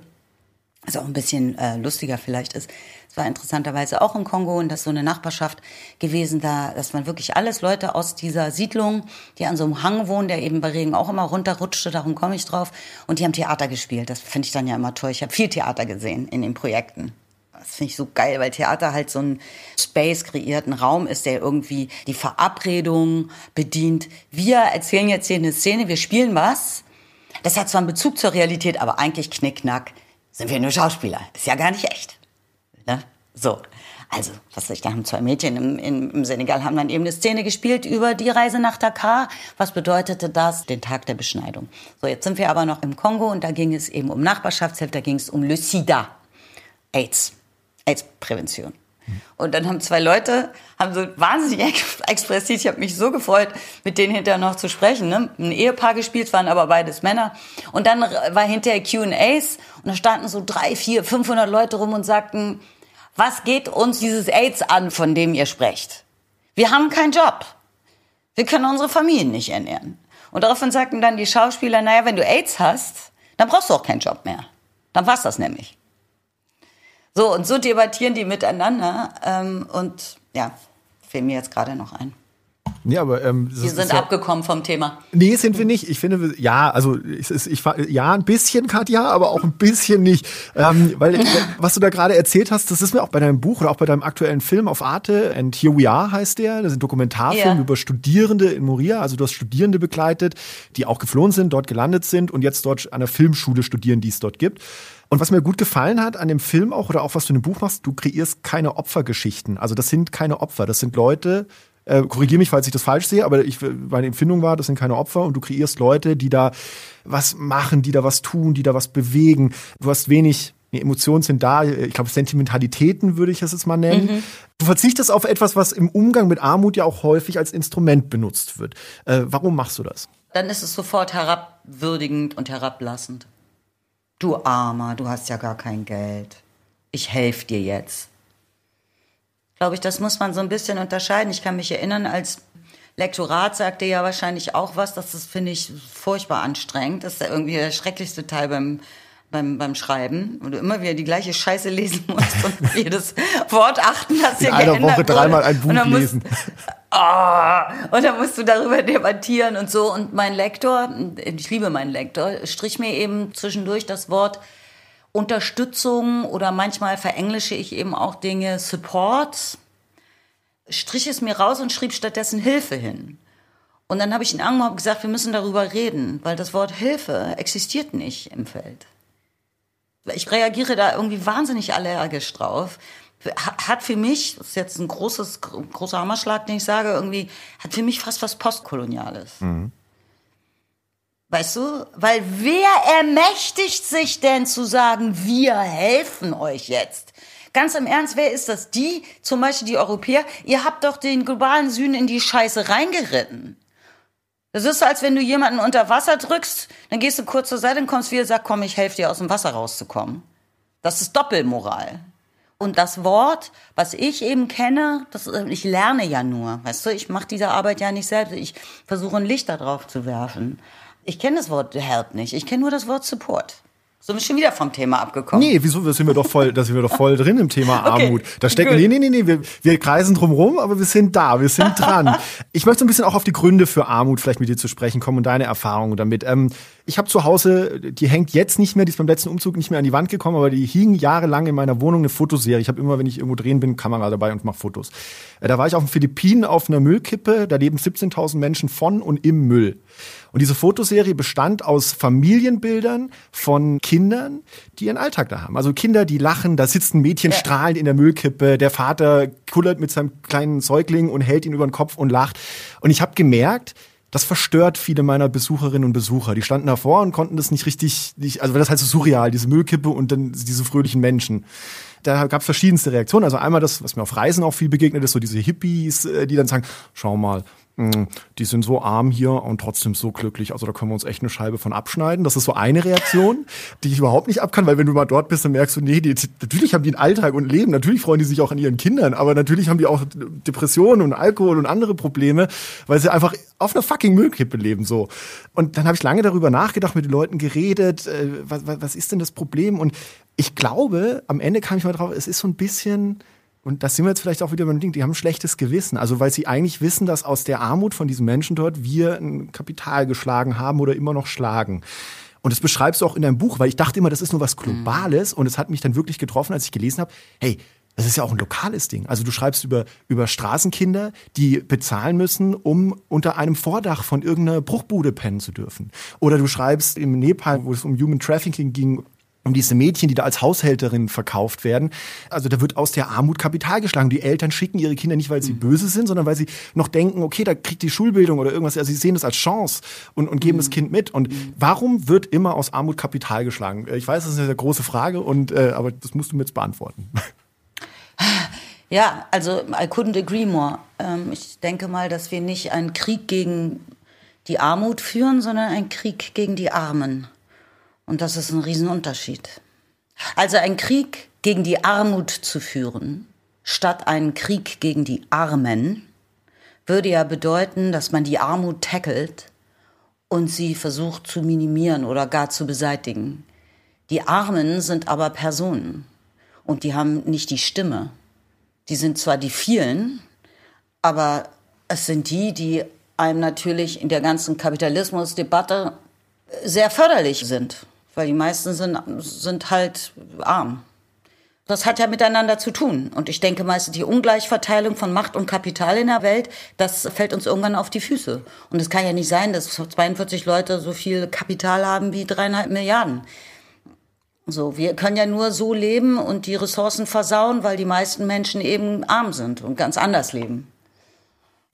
was auch ein bisschen äh, lustiger vielleicht ist. Es war interessanterweise auch im Kongo und das ist so eine Nachbarschaft gewesen, da, dass man wirklich alles Leute aus dieser Siedlung, die an so einem Hang wohnen, der eben bei Regen auch immer runterrutschte, darum komme ich drauf, und die haben Theater gespielt. Das finde ich dann ja immer toll. Ich habe viel Theater gesehen in den Projekten. Das finde ich so geil, weil Theater halt so ein Space kreiert, ein Raum ist, der irgendwie die Verabredung bedient. Wir erzählen jetzt hier eine Szene, wir spielen was. Das hat zwar einen Bezug zur Realität, aber eigentlich knickknack sind wir nur Schauspieler. Ist ja gar nicht echt. Ne? So. Also, was weiß ich, da haben zwei Mädchen im, im, im Senegal haben dann eben eine Szene gespielt über die Reise nach Dakar. Was bedeutete das? Den Tag der Beschneidung. So, jetzt sind wir aber noch im Kongo und da ging es eben um Nachbarschaftshilfe, da ging es um Le Sida. AIDS. AIDS-Prävention. Und dann haben zwei Leute, haben so wahnsinnig expressiv, ich habe mich so gefreut, mit denen hinterher noch zu sprechen. Ne? Ein Ehepaar gespielt, waren aber beides Männer. Und dann war hinterher Q&As und da standen so drei, vier, 500 Leute rum und sagten, was geht uns dieses AIDS an, von dem ihr sprecht? Wir haben keinen Job. Wir können unsere Familien nicht ernähren. Und daraufhin sagten dann die Schauspieler, naja, wenn du AIDS hast, dann brauchst du auch keinen Job mehr. Dann war's das nämlich. So, und so debattieren die miteinander. Ähm, und ja, fällt mir jetzt gerade noch ein. Nee, aber ähm, wir sind ja, abgekommen vom Thema. Nee, sind wir nicht. Ich finde, ja, also ich, ich, ja, ein bisschen, Katja, aber auch ein bisschen nicht. Ähm, weil was du da gerade erzählt hast, das ist mir auch bei deinem Buch oder auch bei deinem aktuellen Film auf Arte, and Here We Are heißt der, das ist ein Dokumentarfilm ja. über Studierende in Moria. Also du hast Studierende begleitet, die auch geflohen sind, dort gelandet sind und jetzt dort an der Filmschule studieren, die es dort gibt. Und was mir gut gefallen hat an dem Film auch oder auch was du in dem Buch machst, du kreierst keine Opfergeschichten. Also das sind keine Opfer, das sind Leute, äh, korrigier mich, falls ich das falsch sehe, aber ich, meine Empfindung war, das sind keine Opfer und du kreierst Leute, die da was machen, die da was tun, die da was bewegen. Du hast wenig Nee, Emotionen sind da, ich glaube Sentimentalitäten würde ich es jetzt mal nennen. Mhm. Du verzichtest auf etwas, was im Umgang mit Armut ja auch häufig als Instrument benutzt wird. Äh, warum machst du das? Dann ist es sofort herabwürdigend und herablassend. Du Armer, du hast ja gar kein Geld. Ich helfe dir jetzt. Glaube ich, das muss man so ein bisschen unterscheiden. Ich kann mich erinnern, als Lektorat sagte ja wahrscheinlich auch was, das ist, finde ich, furchtbar anstrengend. Das ist irgendwie der schrecklichste Teil beim, beim, beim Schreiben, wo du immer wieder die gleiche Scheiße lesen musst und jedes Wort achten, das dir In einer Woche dreimal ein Buch lesen. Oh, und dann musst du darüber debattieren und so. Und mein Lektor, ich liebe meinen Lektor, strich mir eben zwischendurch das Wort Unterstützung oder manchmal verenglische ich eben auch Dinge Support, strich es mir raus und schrieb stattdessen Hilfe hin. Und dann habe ich ihn und gesagt, wir müssen darüber reden, weil das Wort Hilfe existiert nicht im Feld. Ich reagiere da irgendwie wahnsinnig allergisch drauf hat für mich, das ist jetzt ein großes, großer Hammerschlag, den ich sage, irgendwie, hat für mich fast was Postkoloniales. Mhm. Weißt du? Weil wer ermächtigt sich denn zu sagen, wir helfen euch jetzt? Ganz im Ernst, wer ist das? Die, zum Beispiel die Europäer, ihr habt doch den globalen Süden in die Scheiße reingeritten. Das ist so, als wenn du jemanden unter Wasser drückst, dann gehst du kurz zur Seite und kommst wieder und sagst, komm, ich helfe dir aus dem Wasser rauszukommen. Das ist Doppelmoral. Und das Wort, was ich eben kenne, das, ich lerne ja nur. Weißt du, ich mache diese Arbeit ja nicht selbst. Ich versuche ein Licht darauf zu werfen. Ich kenne das Wort Help nicht. Ich kenne nur das Wort Support. So sind wir schon wieder vom Thema abgekommen. Nee, wieso? Da sind wir doch voll, da sind wir doch voll drin im Thema Okay, Armut. Da stecken, gut. nee, nee, nee, nee, wir, wir kreisen drum rum, aber wir sind da, wir sind dran. ich möchte so ein bisschen auch auf die Gründe für Armut vielleicht mit dir zu sprechen kommen und deine Erfahrungen damit. Ähm, ich habe zu Hause, die hängt jetzt nicht mehr, die ist beim letzten Umzug nicht mehr an die Wand gekommen, aber die hing jahrelang in meiner Wohnung eine Fotoserie. Ich habe immer, wenn ich irgendwo drehen bin, Kamera dabei und mache Fotos. Äh, Da war ich auf den Philippinen auf einer Müllkippe, da leben 17.000 Menschen von und im Müll. Und diese Fotoserie bestand aus Familienbildern von Kindern, die ihren Alltag da haben. Also Kinder, die lachen, da sitzt ein Mädchen strahlend in der Müllkippe, der Vater kullert mit seinem kleinen Säugling und hält ihn über den Kopf und lacht. Und ich habe gemerkt, das verstört viele meiner Besucherinnen und Besucher. Die standen davor und konnten das nicht richtig, nicht, also das halt so surreal, diese Müllkippe und dann diese fröhlichen Menschen. Da gab es verschiedenste Reaktionen. Also einmal das, was mir auf Reisen auch viel begegnet ist, so diese Hippies, äh, die dann sagen, schau mal, die sind so arm hier und trotzdem so glücklich. Also da können wir uns echt eine Scheibe von abschneiden. Das ist so eine Reaktion, die ich überhaupt nicht abkann, weil wenn du mal dort bist, dann merkst du, nee, die, natürlich haben die einen Alltag und Leben. Natürlich freuen die sich auch an ihren Kindern, aber natürlich haben die auch Depressionen und Alkohol und andere Probleme, weil sie einfach auf einer fucking Müllkippe leben so. Und dann habe ich lange darüber nachgedacht, mit den Leuten geredet, äh, was, was ist denn das Problem? Und ich glaube, am Ende kam ich mal drauf, es ist so ein bisschen und das sind wir jetzt vielleicht auch wieder beim Ding, die haben ein schlechtes Gewissen. Also weil sie eigentlich wissen, dass aus der Armut von diesen Menschen dort wir ein Kapital geschlagen haben oder immer noch schlagen. Und das beschreibst du auch in deinem Buch, weil ich dachte immer, das ist nur was Globales. Und es hat mich dann wirklich getroffen, als ich gelesen habe, hey, das ist ja auch ein lokales Ding. Also du schreibst über, über Straßenkinder, die bezahlen müssen, um unter einem Vordach von irgendeiner Bruchbude pennen zu dürfen. Oder du schreibst im Nepal, wo es um Human Trafficking ging, um diese Mädchen, die da als Haushälterin verkauft werden. Also da wird aus der Armut Kapital geschlagen. Die Eltern schicken ihre Kinder nicht, weil sie böse sind, sondern weil sie noch denken, okay, da kriegt die Schulbildung oder irgendwas. Also sie sehen das als Chance und, und geben das Kind mit. Und warum wird immer aus Armut Kapital geschlagen? Ich weiß, das ist eine sehr große Frage, und, äh, aber das musst du mir jetzt beantworten. Ja, also I couldn't agree more. Ähm, ich denke mal, dass wir nicht einen Krieg gegen die Armut führen, sondern einen Krieg gegen die Armen. Und das ist ein Riesenunterschied. Also einen Krieg gegen die Armut zu führen, statt einen Krieg gegen die Armen, würde ja bedeuten, dass man die Armut tackelt und sie versucht zu minimieren oder gar zu beseitigen. Die Armen sind aber Personen und die haben nicht die Stimme. Die sind zwar die vielen, aber es sind die, die einem natürlich in der ganzen Kapitalismusdebatte sehr förderlich sind, weil die meisten sind, sind halt arm. Das hat ja miteinander zu tun. Und ich denke meistens die Ungleichverteilung von Macht und Kapital in der Welt, das fällt uns irgendwann auf die Füße. Und es kann ja nicht sein, dass 42 Leute so viel Kapital haben wie dreieinhalb Milliarden. So, wir können ja nur so leben und die Ressourcen versauen, weil die meisten Menschen eben arm sind und ganz anders leben.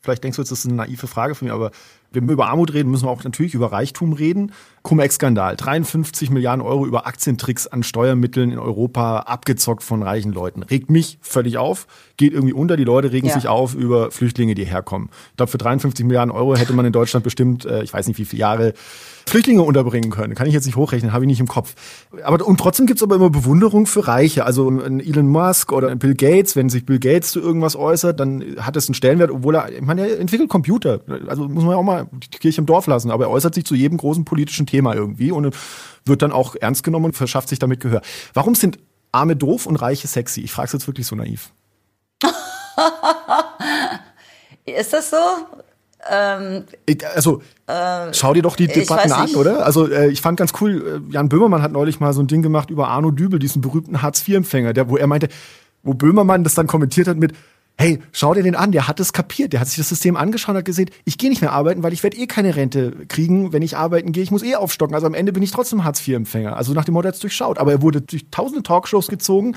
Vielleicht denkst du jetzt, das ist eine naive Frage von mir, aber wenn wir über Armut reden, müssen wir auch natürlich über Reichtum reden. Cum-Ex-Skandal, 53 Milliarden Euro über Aktientricks an Steuermitteln in Europa abgezockt von reichen Leuten. Regt mich völlig auf, geht irgendwie unter. Die Leute regen Ja. sich auf über Flüchtlinge, die herkommen. Ich glaube, für 53 Milliarden Euro hätte man in Deutschland bestimmt, äh, ich weiß nicht wie viele Jahre, Flüchtlinge unterbringen können. Kann ich jetzt nicht hochrechnen, habe ich nicht im Kopf. Aber und trotzdem gibt's aber immer Bewunderung für Reiche. Also ein Elon Musk oder ein Bill Gates, wenn sich Bill Gates zu irgendwas äußert, dann hat es einen Stellenwert, obwohl er, ich meine, er entwickelt Computer. Also muss man ja auch mal die Kirche im Dorf lassen. Aber er äußert sich zu jedem großen politischen Thema irgendwie und wird dann auch ernst genommen und verschafft sich damit Gehör. Warum sind Arme doof und Reiche sexy? Ich frage es jetzt wirklich so naiv. Ist das so? Ähm, Also, schau dir doch die Debatten an, oder? Also, äh, ich fand ganz cool, äh, Jan Böhmermann hat neulich mal so ein Ding gemacht über Arno Dübel, diesen berühmten Hartz-IV-Empfänger, der, wo er meinte, wo Böhmermann das dann kommentiert hat mit, hey, schau dir den an, der hat es kapiert, der hat sich das System angeschaut und hat gesehen, ich gehe nicht mehr arbeiten, weil ich werde eh keine Rente kriegen, wenn ich arbeiten gehe, ich muss eh aufstocken. Also am Ende bin ich trotzdem Hartz-IV-Empfänger. Also nach dem Motto, er hat's durchschaut. Aber er wurde durch tausende Talkshows gezogen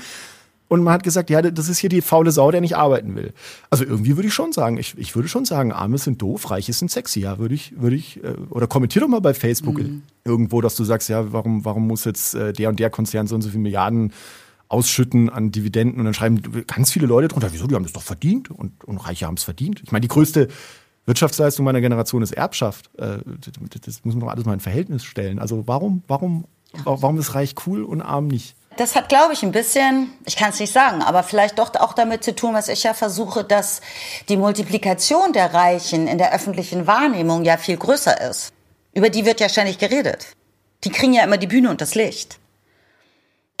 und man hat gesagt, ja, das ist hier die faule Sau, der nicht arbeiten will. Also irgendwie würde ich schon sagen, ich, ich würde schon sagen, Arme sind doof, Reiche sind sexy. Ja, würde ich, würde ich, äh, oder kommentier doch mal bei Facebook irgendwo, dass du sagst, ja, warum, warum muss jetzt äh, der und der Konzern so und so viele Milliarden ausschütten an Dividenden und dann schreiben ganz viele Leute drunter, wieso, die haben das doch verdient und, und Reiche haben es verdient. Ich meine, die größte Wirtschaftsleistung meiner Generation ist Erbschaft. Äh, das, das muss man doch alles mal in Verhältnis stellen. Also warum, warum, warum ist Reich cool und arm nicht? Das hat, glaube ich, ein bisschen, ich kann es nicht sagen, aber vielleicht doch auch damit zu tun, was ich ja versuche, dass die Multiplikation der Reichen in der öffentlichen Wahrnehmung ja viel größer ist. Über die wird ja ständig geredet. Die kriegen ja immer die Bühne und das Licht.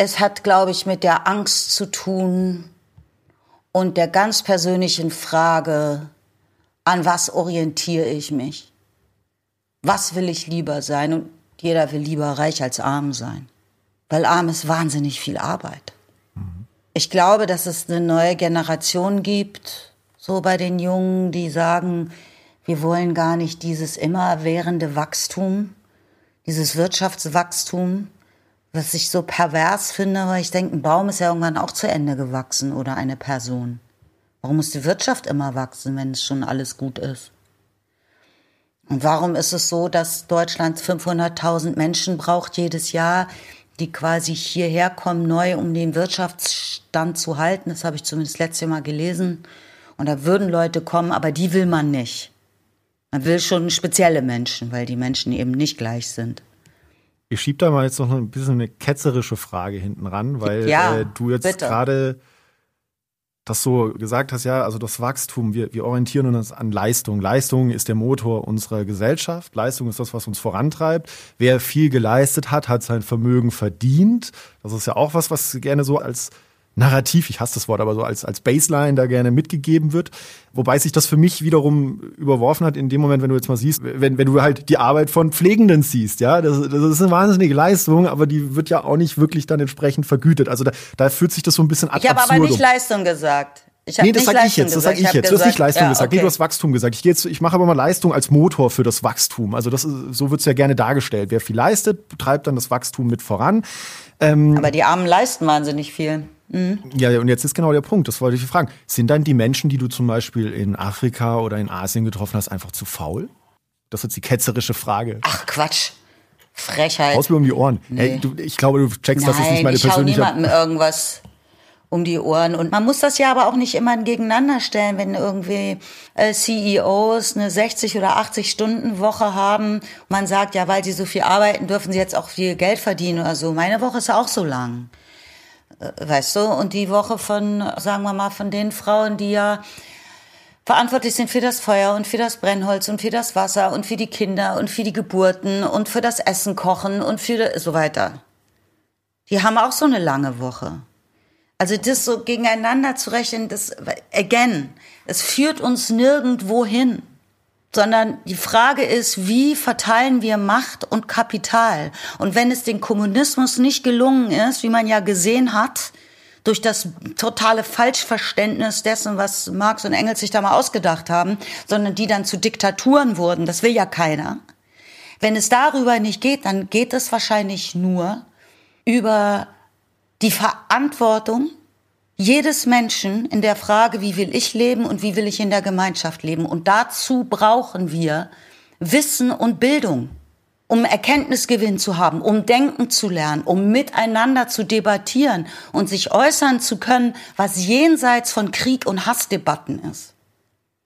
Es hat, glaube ich, mit der Angst zu tun und der ganz persönlichen Frage, an was orientiere ich mich? Was will ich lieber sein? Und jeder will lieber reich als arm sein, weil arm ist wahnsinnig viel Arbeit. Ich glaube, dass es eine neue Generation gibt, so bei den Jungen, die sagen, wir wollen gar nicht dieses immerwährende Wachstum, dieses Wirtschaftswachstum, was ich so pervers finde, weil ich denke, ein Baum ist ja irgendwann auch zu Ende gewachsen oder eine Person. Warum muss die Wirtschaft immer wachsen, wenn es schon alles gut ist? Und warum ist es so, dass Deutschland 500.000 Menschen braucht jedes Jahr, die quasi hierher kommen, neu, um den Wirtschaftsstand zu halten? Das habe ich zumindest letztes Mal gelesen. Und da würden Leute kommen, aber die will man nicht. Man will schon spezielle Menschen, weil die Menschen eben nicht gleich sind. Ich schieb da mal jetzt noch ein bisschen eine ketzerische Frage hinten ran, weil ja, äh, du jetzt gerade das so gesagt hast, ja, also das Wachstum, wir, wir orientieren uns an Leistung. Leistung ist der Motor unserer Gesellschaft. Leistung ist das, was uns vorantreibt. Wer viel geleistet hat, hat sein Vermögen verdient. Das ist ja auch was, was gerne so als Narrativ, ich hasse das Wort, aber so als, als Baseline da gerne mitgegeben wird. Wobei sich das für mich wiederum überworfen hat in dem Moment, wenn du jetzt mal siehst, wenn, wenn du halt die Arbeit von Pflegenden siehst, ja, das, das ist eine wahnsinnige Leistung, aber die wird ja auch nicht wirklich dann entsprechend vergütet. Also da, da fühlt sich das so ein bisschen ad Ich habe aber nicht Leistung gesagt. Ich nee, das sage ich jetzt, das sage ich, ich jetzt. Du hast nicht Leistung ja, gesagt. Okay. Nee, du hast Wachstum gesagt. Ich, jetzt, ich mache aber mal Leistung als Motor für das Wachstum. Also das ist, so wird's ja gerne dargestellt. Wer viel leistet, treibt dann das Wachstum mit voran. Ähm, aber die Armen leisten wahnsinnig viel. Mhm. Ja, und jetzt ist genau der Punkt, das wollte ich fragen. Sind dann die Menschen, die du zum Beispiel in Afrika oder in Asien getroffen hast, einfach zu faul? Das ist jetzt die ketzerische Frage. Ach Quatsch. Frechheit. Aus mir um die Ohren. Nee. Hey, du, ich glaube, du checkst, Nein, das ist nicht meine ich persönliche... Ich niemandem irgendwas um die Ohren. Und man muss das ja aber auch nicht immer gegeneinander stellen, wenn irgendwie äh, CEOs eine 60 oder 80 Stunden Woche haben. Man sagt ja, weil sie so viel arbeiten, dürfen sie jetzt auch viel Geld verdienen oder so. Meine Woche ist ja auch so lang. Weißt du, und die Woche von, sagen wir mal, von den Frauen, die ja verantwortlich sind für das Feuer und für das Brennholz und für das Wasser und für die Kinder und für die Geburten und für das Essen kochen und für so weiter. Die haben auch so eine lange Woche. Also das so gegeneinander zu rechnen, das, again, es führt uns nirgendwo hin sondern die Frage ist, wie verteilen wir Macht und Kapital? Und wenn es den Kommunismus nicht gelungen ist, wie man ja gesehen hat, durch das totale Falschverständnis dessen, was Marx und Engels sich da mal ausgedacht haben, sondern die dann zu Diktaturen wurden, das will ja keiner. Wenn es darüber nicht geht, dann geht es wahrscheinlich nur über die Verantwortung jedes Menschen in der Frage, wie will ich leben und wie will ich in der Gemeinschaft leben. Und dazu brauchen wir Wissen und Bildung, um Erkenntnisgewinn zu haben, um denken zu lernen, um miteinander zu debattieren und sich äußern zu können, was jenseits von Krieg und Hassdebatten ist.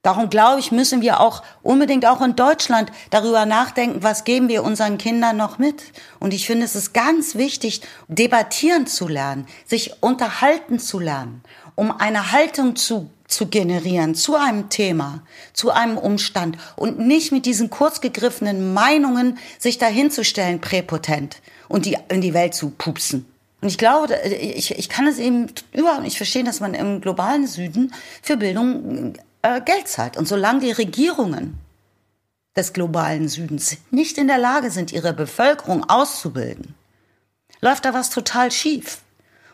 Darum glaube ich, müssen wir auch unbedingt auch in Deutschland darüber nachdenken, was geben wir unseren Kindern noch mit. Und ich finde, es ist ganz wichtig, debattieren zu lernen, sich unterhalten zu lernen, um eine Haltung zu, zu generieren zu einem Thema, zu einem Umstand und nicht mit diesen kurzgegriffenen Meinungen sich dahinzustellen, präpotent und die in die Welt zu pupsen. Und ich glaube, ich, ich kann es eben überhaupt nicht verstehen, dass man im globalen Süden für Bildung äh, Geld zahlt. Und solange die Regierungen des globalen Südens nicht in der Lage sind, ihre Bevölkerung auszubilden, läuft da was total schief.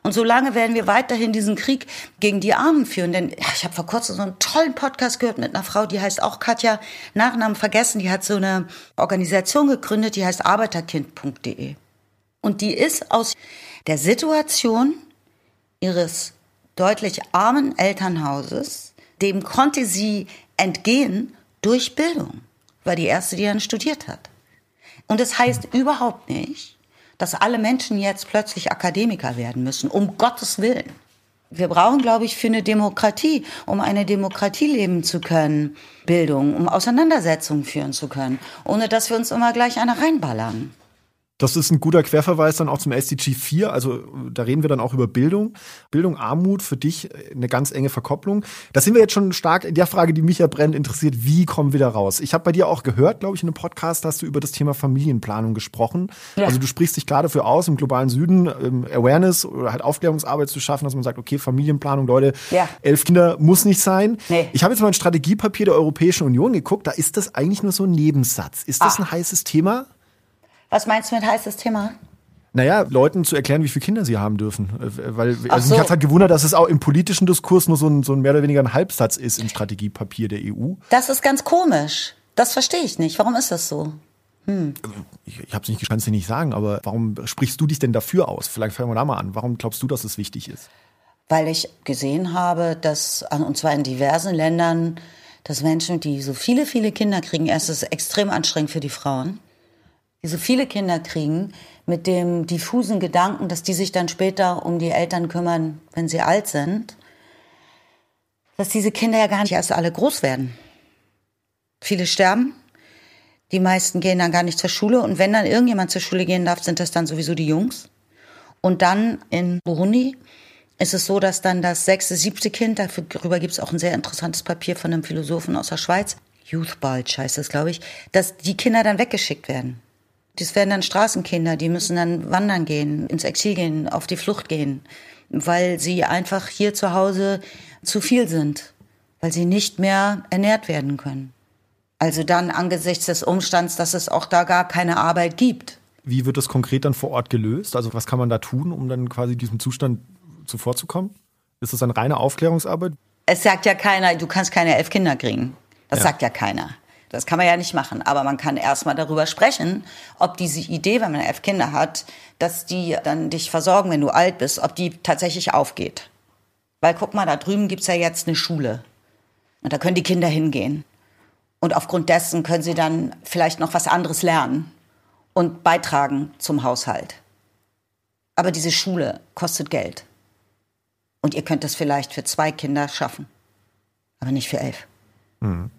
Und solange werden wir weiterhin diesen Krieg gegen die Armen führen. Denn ja, ich habe vor kurzem so einen tollen Podcast gehört mit einer Frau, die heißt auch Katja, Nachnamen vergessen, die hat so eine Organisation gegründet, die heißt arbeiterkind.de. Und die ist aus der Situation ihres deutlich armen Elternhauses dem konnte sie entgehen durch Bildung, war die erste, die dann studiert hat. Und das heißt überhaupt nicht, dass alle Menschen jetzt plötzlich Akademiker werden müssen, um Gottes Willen. Wir brauchen, glaube ich, für eine Demokratie, um eine Demokratie leben zu können, Bildung, um Auseinandersetzungen führen zu können, ohne dass wir uns immer gleich eine reinballern. Das ist ein guter Querverweis dann auch zum SDG 4. Also da reden wir dann auch über Bildung. Bildung, Armut, für dich eine ganz enge Verkopplung. Da sind wir jetzt schon stark in der Frage, die mich ja brennend interessiert. Wie kommen wir da raus? Ich habe bei dir auch gehört, glaube ich, in einem Podcast hast du über das Thema Familienplanung gesprochen. Ja. Also du sprichst dich gerade dafür aus, im globalen Süden ähm, Awareness oder halt Aufklärungsarbeit zu schaffen, dass man sagt, okay, Familienplanung, Leute, ja. elf Kinder muss nicht sein. Nee. Ich habe jetzt mal ein Strategiepapier der Europäischen Union geguckt. Da ist das eigentlich nur so ein Nebensatz. Ist das ah. ein heißes Thema? Was meinst du mit heißes Thema? Naja, Leuten zu erklären, wie viele Kinder sie haben dürfen. Äh, weil, also so. mich hat halt gewundert, dass es auch im politischen Diskurs nur so ein, so ein mehr oder weniger ein Halbsatz ist im Strategiepapier der EU. Das ist ganz komisch. Das verstehe ich nicht. Warum ist das so? Hm. Ich, ich habe es nicht, kann es nicht sagen, aber warum sprichst du dich denn dafür aus? Vielleicht fangen wir da mal an. Warum glaubst du, dass es wichtig ist? Weil ich gesehen habe, dass, und zwar in diversen Ländern, dass Menschen, die so viele, viele Kinder kriegen, erst ist extrem anstrengend für die Frauen die so viele Kinder kriegen, mit dem diffusen Gedanken, dass die sich dann später um die Eltern kümmern, wenn sie alt sind, dass diese Kinder ja gar nicht erst alle groß werden. Viele sterben, die meisten gehen dann gar nicht zur Schule und wenn dann irgendjemand zur Schule gehen darf, sind das dann sowieso die Jungs. Und dann in Burundi ist es so, dass dann das sechste, siebte Kind, darüber gibt es auch ein sehr interessantes Papier von einem Philosophen aus der Schweiz, Youth Bulge heißt das, glaube ich, dass die Kinder dann weggeschickt werden. Das werden dann Straßenkinder, die müssen dann wandern gehen, ins Exil gehen, auf die Flucht gehen, weil sie einfach hier zu Hause zu viel sind, weil sie nicht mehr ernährt werden können. Also dann angesichts des Umstands, dass es auch da gar keine Arbeit gibt. Wie wird das konkret dann vor Ort gelöst? Also was kann man da tun, um dann quasi diesem Zustand zuvorzukommen? Ist das eine reine Aufklärungsarbeit? Es sagt ja keiner, du kannst keine elf Kinder kriegen. Das ja. sagt ja keiner. Das kann man ja nicht machen. Aber man kann erstmal darüber sprechen, ob diese Idee, wenn man elf Kinder hat, dass die dann dich versorgen, wenn du alt bist, ob die tatsächlich aufgeht. Weil guck mal, da drüben gibt's ja jetzt eine Schule. Und da können die Kinder hingehen. Und aufgrund dessen können sie dann vielleicht noch was anderes lernen und beitragen zum Haushalt. Aber diese Schule kostet Geld. Und ihr könnt das vielleicht für zwei Kinder schaffen, aber nicht für elf. Mhm.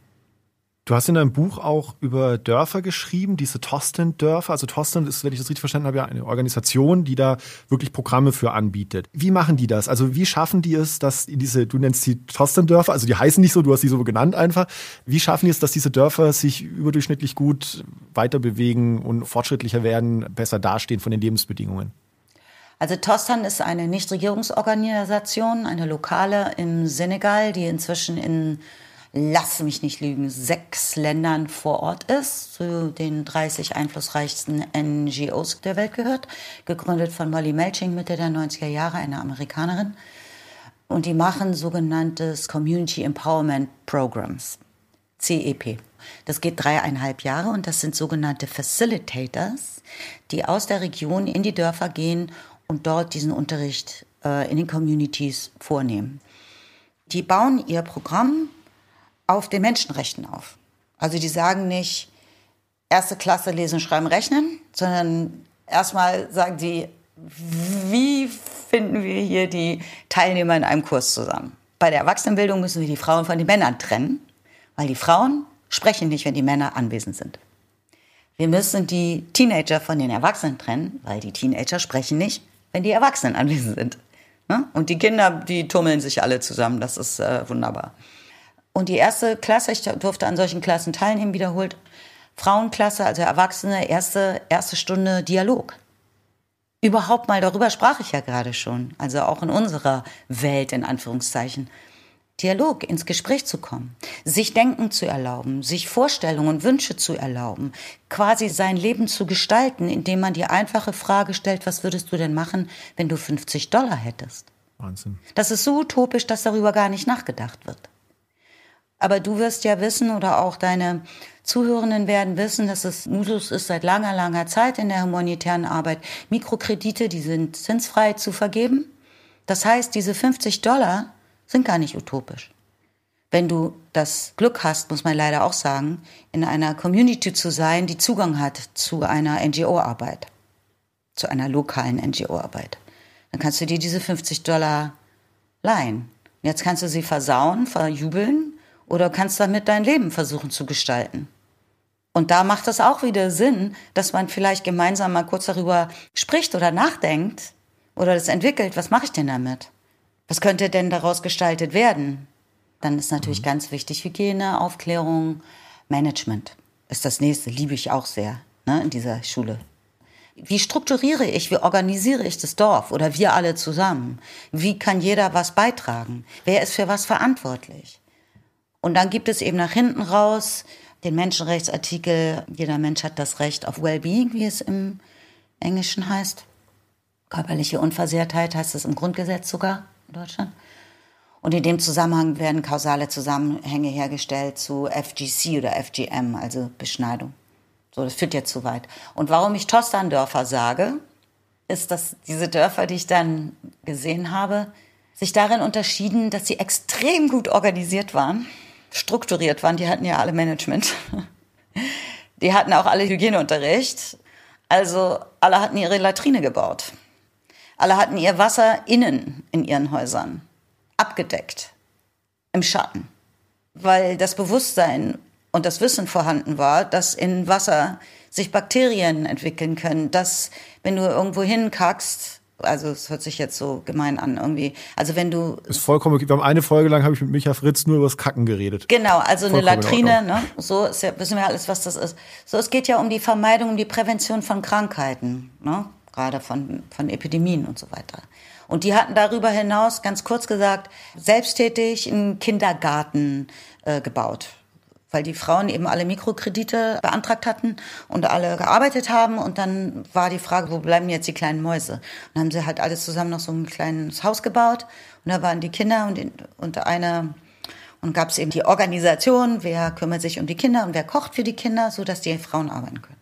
Du hast in deinem Buch auch über Dörfer geschrieben, diese Tosten-Dörfer. Also Tosten ist, wenn ich das richtig verstanden habe, ja eine Organisation, die da wirklich Programme für anbietet. Wie machen die das? Also wie schaffen die es, dass diese, du nennst die Tosten-Dörfer, also die heißen nicht so, du hast die so genannt einfach. Wie schaffen die es, dass diese Dörfer sich überdurchschnittlich gut weiter bewegen und fortschrittlicher werden, besser dastehen von den Lebensbedingungen? Also Tostan ist eine Nichtregierungsorganisation, eine lokale im Senegal, die inzwischen in lass mich nicht lügen, sechs Ländern vor Ort ist, zu den 30 einflussreichsten NGOs der Welt gehört, gegründet von Molly Melching Mitte der 90er Jahre, eine Amerikanerin. Und die machen sogenanntes Community Empowerment Programs, CEP. Das geht dreieinhalb Jahre und das sind sogenannte Facilitators, die aus der Region in die Dörfer gehen und dort diesen Unterricht äh, in den Communities vornehmen. Die bauen ihr Programm auf den Menschenrechten auf. Also die sagen nicht, erste Klasse lesen, schreiben, rechnen, sondern erstmal sagen die, wie finden wir hier die Teilnehmer in einem Kurs zusammen? Bei der Erwachsenenbildung müssen wir die Frauen von den Männern trennen, weil die Frauen sprechen nicht, wenn die Männer anwesend sind. Wir müssen die Teenager von den Erwachsenen trennen, weil die Teenager sprechen nicht, wenn die Erwachsenen anwesend sind. Ne? Und die Kinder, die tummeln sich alle zusammen. Das ist äh, wunderbar. Und die erste Klasse, ich durfte an solchen Klassen teilnehmen, wiederholt. Frauenklasse, also Erwachsene, erste, erste Stunde Dialog. Überhaupt mal, darüber sprach ich ja gerade schon, also auch in unserer Welt in Anführungszeichen. Dialog, ins Gespräch zu kommen, sich Denken zu erlauben, sich Vorstellungen und Wünsche zu erlauben, quasi sein Leben zu gestalten, indem man die einfache Frage stellt, was würdest du denn machen, wenn du 50 Dollar hättest? Wahnsinn. Das ist so utopisch, dass darüber gar nicht nachgedacht wird. Aber du wirst ja wissen oder auch deine Zuhörenden werden wissen, dass es Usus ist seit langer, langer Zeit in der humanitären Arbeit, Mikrokredite, die sind zinsfrei zu vergeben. Das heißt, diese 50 Dollar sind gar nicht utopisch. Wenn du das Glück hast, muss man leider auch sagen, in einer Community zu sein, die Zugang hat zu einer NGO-Arbeit, zu einer lokalen NGO-Arbeit, dann kannst du dir diese 50 Dollar leihen. Jetzt kannst du sie versauen, verjubeln oder kannst damit dein Leben versuchen zu gestalten. Und da macht es auch wieder Sinn, dass man vielleicht gemeinsam mal kurz darüber spricht oder nachdenkt oder das entwickelt. Was mache ich denn damit? Was könnte denn daraus gestaltet werden? Dann ist natürlich mhm. ganz wichtig Hygiene, Aufklärung, Management. Ist das nächste, liebe ich auch sehr ne, in dieser Schule. Wie strukturiere ich, wie organisiere ich das Dorf oder wir alle zusammen? Wie kann jeder was beitragen? Wer ist für was verantwortlich? Und dann gibt es eben nach hinten raus den Menschenrechtsartikel, jeder Mensch hat das Recht auf Wellbeing, wie es im Englischen heißt. Körperliche Unversehrtheit heißt es im Grundgesetz sogar in Deutschland. Und in dem Zusammenhang werden kausale Zusammenhänge hergestellt zu FGC oder FGM, also Beschneidung. So, das führt jetzt zu weit. Und warum ich Tostan-Dörfer sage, ist, dass diese Dörfer, die ich dann gesehen habe, sich darin unterschieden, dass sie extrem gut organisiert waren strukturiert waren. Die hatten ja alle Management. Die hatten auch alle Hygieneunterricht. Also alle hatten ihre Latrine gebaut. Alle hatten ihr Wasser innen in ihren Häusern. Abgedeckt. Im Schatten. Weil das Bewusstsein und das Wissen vorhanden war, dass in Wasser sich Bakterien entwickeln können, dass wenn du irgendwo hinkackst, also es hört sich jetzt so gemein an irgendwie. Also wenn du ist vollkommen. Wir haben eine Folge lang habe ich mit Micha Fritz nur über das Kacken geredet. Genau, also vollkommen eine Latrine, ne? So ist ja, wissen wir alles, was das ist. So es geht ja um die Vermeidung, um die Prävention von Krankheiten, ne? Gerade von von Epidemien und so weiter. Und die hatten darüber hinaus, ganz kurz gesagt, selbsttätig einen Kindergarten äh, gebaut weil die Frauen eben alle Mikrokredite beantragt hatten und alle gearbeitet haben. Und dann war die Frage, wo bleiben jetzt die kleinen Mäuse? Und dann haben sie halt alles zusammen noch so ein kleines Haus gebaut. Und da waren die Kinder und, und eine und gab es eben die Organisation, wer kümmert sich um die Kinder und wer kocht für die Kinder, so dass die Frauen arbeiten können.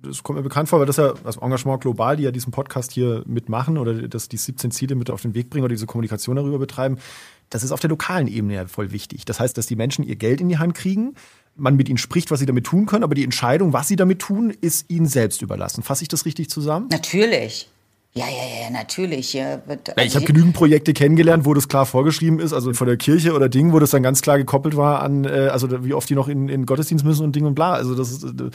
Das kommt mir bekannt vor, weil das ja das Engagement global, die ja diesen Podcast hier mitmachen oder dass die 17 Ziele mit auf den Weg bringen oder diese Kommunikation darüber betreiben, das ist auf der lokalen Ebene ja voll wichtig. Das heißt, dass die Menschen ihr Geld in die Hand kriegen, man mit ihnen spricht, was sie damit tun können, aber die Entscheidung, was sie damit tun, ist ihnen selbst überlassen. Fasse ich das richtig zusammen? Natürlich. Ja, ja, ja, natürlich. Ja, also ich habe genügend Projekte kennengelernt, wo das klar vorgeschrieben ist, also von der Kirche oder Ding, wo das dann ganz klar gekoppelt war an, äh, also wie oft die noch in, in Gottesdienst müssen und Ding und bla. Also das ist, äh,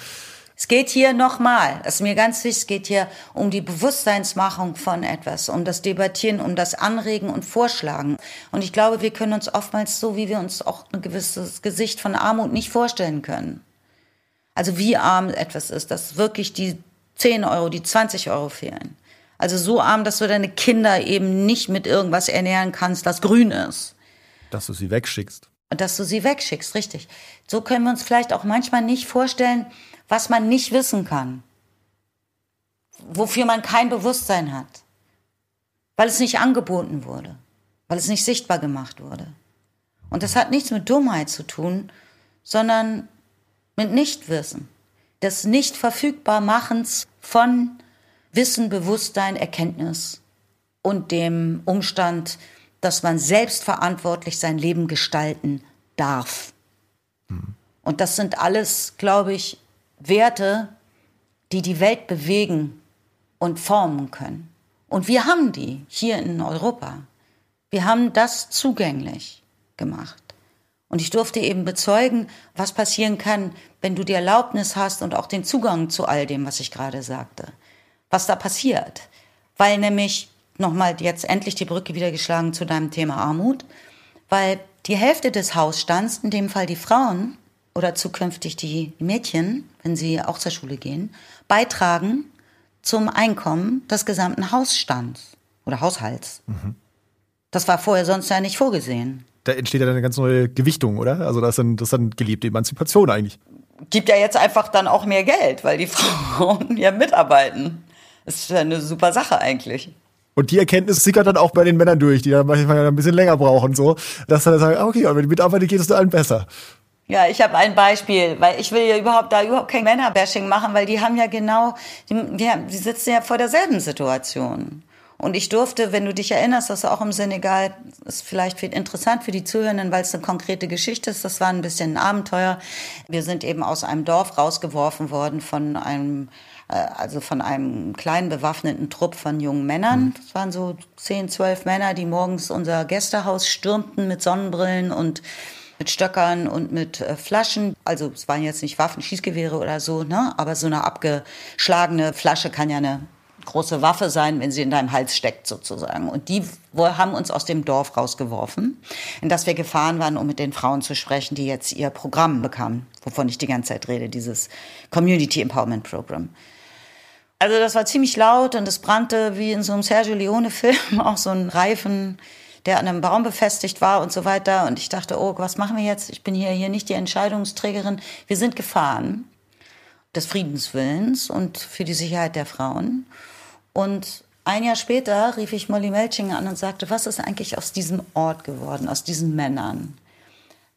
es geht hier nochmal, das ist mir ganz wichtig, es geht hier um die Bewusstseinsmachung von etwas, um das Debattieren, um das Anregen und Vorschlagen. Und ich glaube, wir können uns oftmals so, wie wir uns auch ein gewisses Gesicht von Armut nicht vorstellen können. Also wie arm etwas ist, dass wirklich die 10 Euro, die 20 Euro fehlen. Also so arm, dass du deine Kinder eben nicht mit irgendwas ernähren kannst, das grün ist. Dass du sie wegschickst. Dass du sie wegschickst, richtig. So können wir uns vielleicht auch manchmal nicht vorstellen, was man nicht wissen kann, wofür man kein Bewusstsein hat, weil es nicht angeboten wurde, weil es nicht sichtbar gemacht wurde. Und das hat nichts mit Dummheit zu tun, sondern mit Nichtwissen, des Nicht-Verfügbar-Machens von Wissen, Bewusstsein, Erkenntnis und dem Umstand, dass man selbstverantwortlich sein Leben gestalten darf. Hm. Und das sind alles, glaube ich, Werte, die die Welt bewegen und formen können. Und wir haben die hier in Europa. Wir haben das zugänglich gemacht. Und ich durfte eben bezeugen, was passieren kann, wenn du die Erlaubnis hast und auch den Zugang zu all dem, was ich gerade sagte. Was da passiert. Weil nämlich, nochmal jetzt endlich die Brücke wieder geschlagen zu deinem Thema Armut, weil die Hälfte des Hausstands, in dem Fall die Frauen, oder zukünftig die Mädchen, wenn sie auch zur Schule gehen, beitragen zum Einkommen des gesamten Hausstands oder Haushalts. Mhm. Das war vorher sonst ja nicht vorgesehen. Da entsteht ja eine ganz neue Gewichtung, oder? Also das ist dann, das ist dann gelebte Emanzipation eigentlich. Gibt ja jetzt einfach dann auch mehr Geld, weil die Frauen ja mitarbeiten. Das ist ja eine super Sache eigentlich. Und die Erkenntnis sickert dann auch bei den Männern durch, die dann manchmal ein bisschen länger brauchen, so, dass dann sagen, okay, aber wenn die mitarbeiten, geht es allen besser. Ja, ich habe ein Beispiel, weil ich will ja überhaupt da überhaupt kein Männerbashing machen, weil die haben ja genau, die, die, die sitzen ja vor derselben Situation. Und ich durfte, wenn du dich erinnerst, dass auch im Senegal, ist vielleicht viel interessant für die Zuhörenden, weil es eine konkrete Geschichte ist, das war ein bisschen ein Abenteuer. Wir sind eben aus einem Dorf rausgeworfen worden von einem, äh, also von einem kleinen bewaffneten Trupp von jungen Männern. Mhm. Das waren so zehn, zwölf Männer, die morgens unser Gästehaus stürmten mit Sonnenbrillen und mit Stöckern und mit äh, Flaschen. Also es waren jetzt nicht Waffen, Schießgewehre oder so, ne? Aber so eine abgeschlagene Flasche kann ja eine große Waffe sein, wenn sie in deinem Hals steckt sozusagen. Und die haben uns aus dem Dorf rausgeworfen, in das wir gefahren waren, um mit den Frauen zu sprechen, die jetzt ihr Programm bekamen, wovon ich die ganze Zeit rede, dieses Community Empowerment Program. Also das war ziemlich laut und es brannte wie in so einem Sergio Leone-Film, auch so ein Reifen, der an einem Baum befestigt war und so weiter. Und ich dachte, oh, was machen wir jetzt? Ich bin hier, hier nicht die Entscheidungsträgerin. Wir sind gefahren des Friedenswillens und für die Sicherheit der Frauen. Und ein Jahr später rief ich Molly Melching an und sagte, was ist eigentlich aus diesem Ort geworden, aus diesen Männern?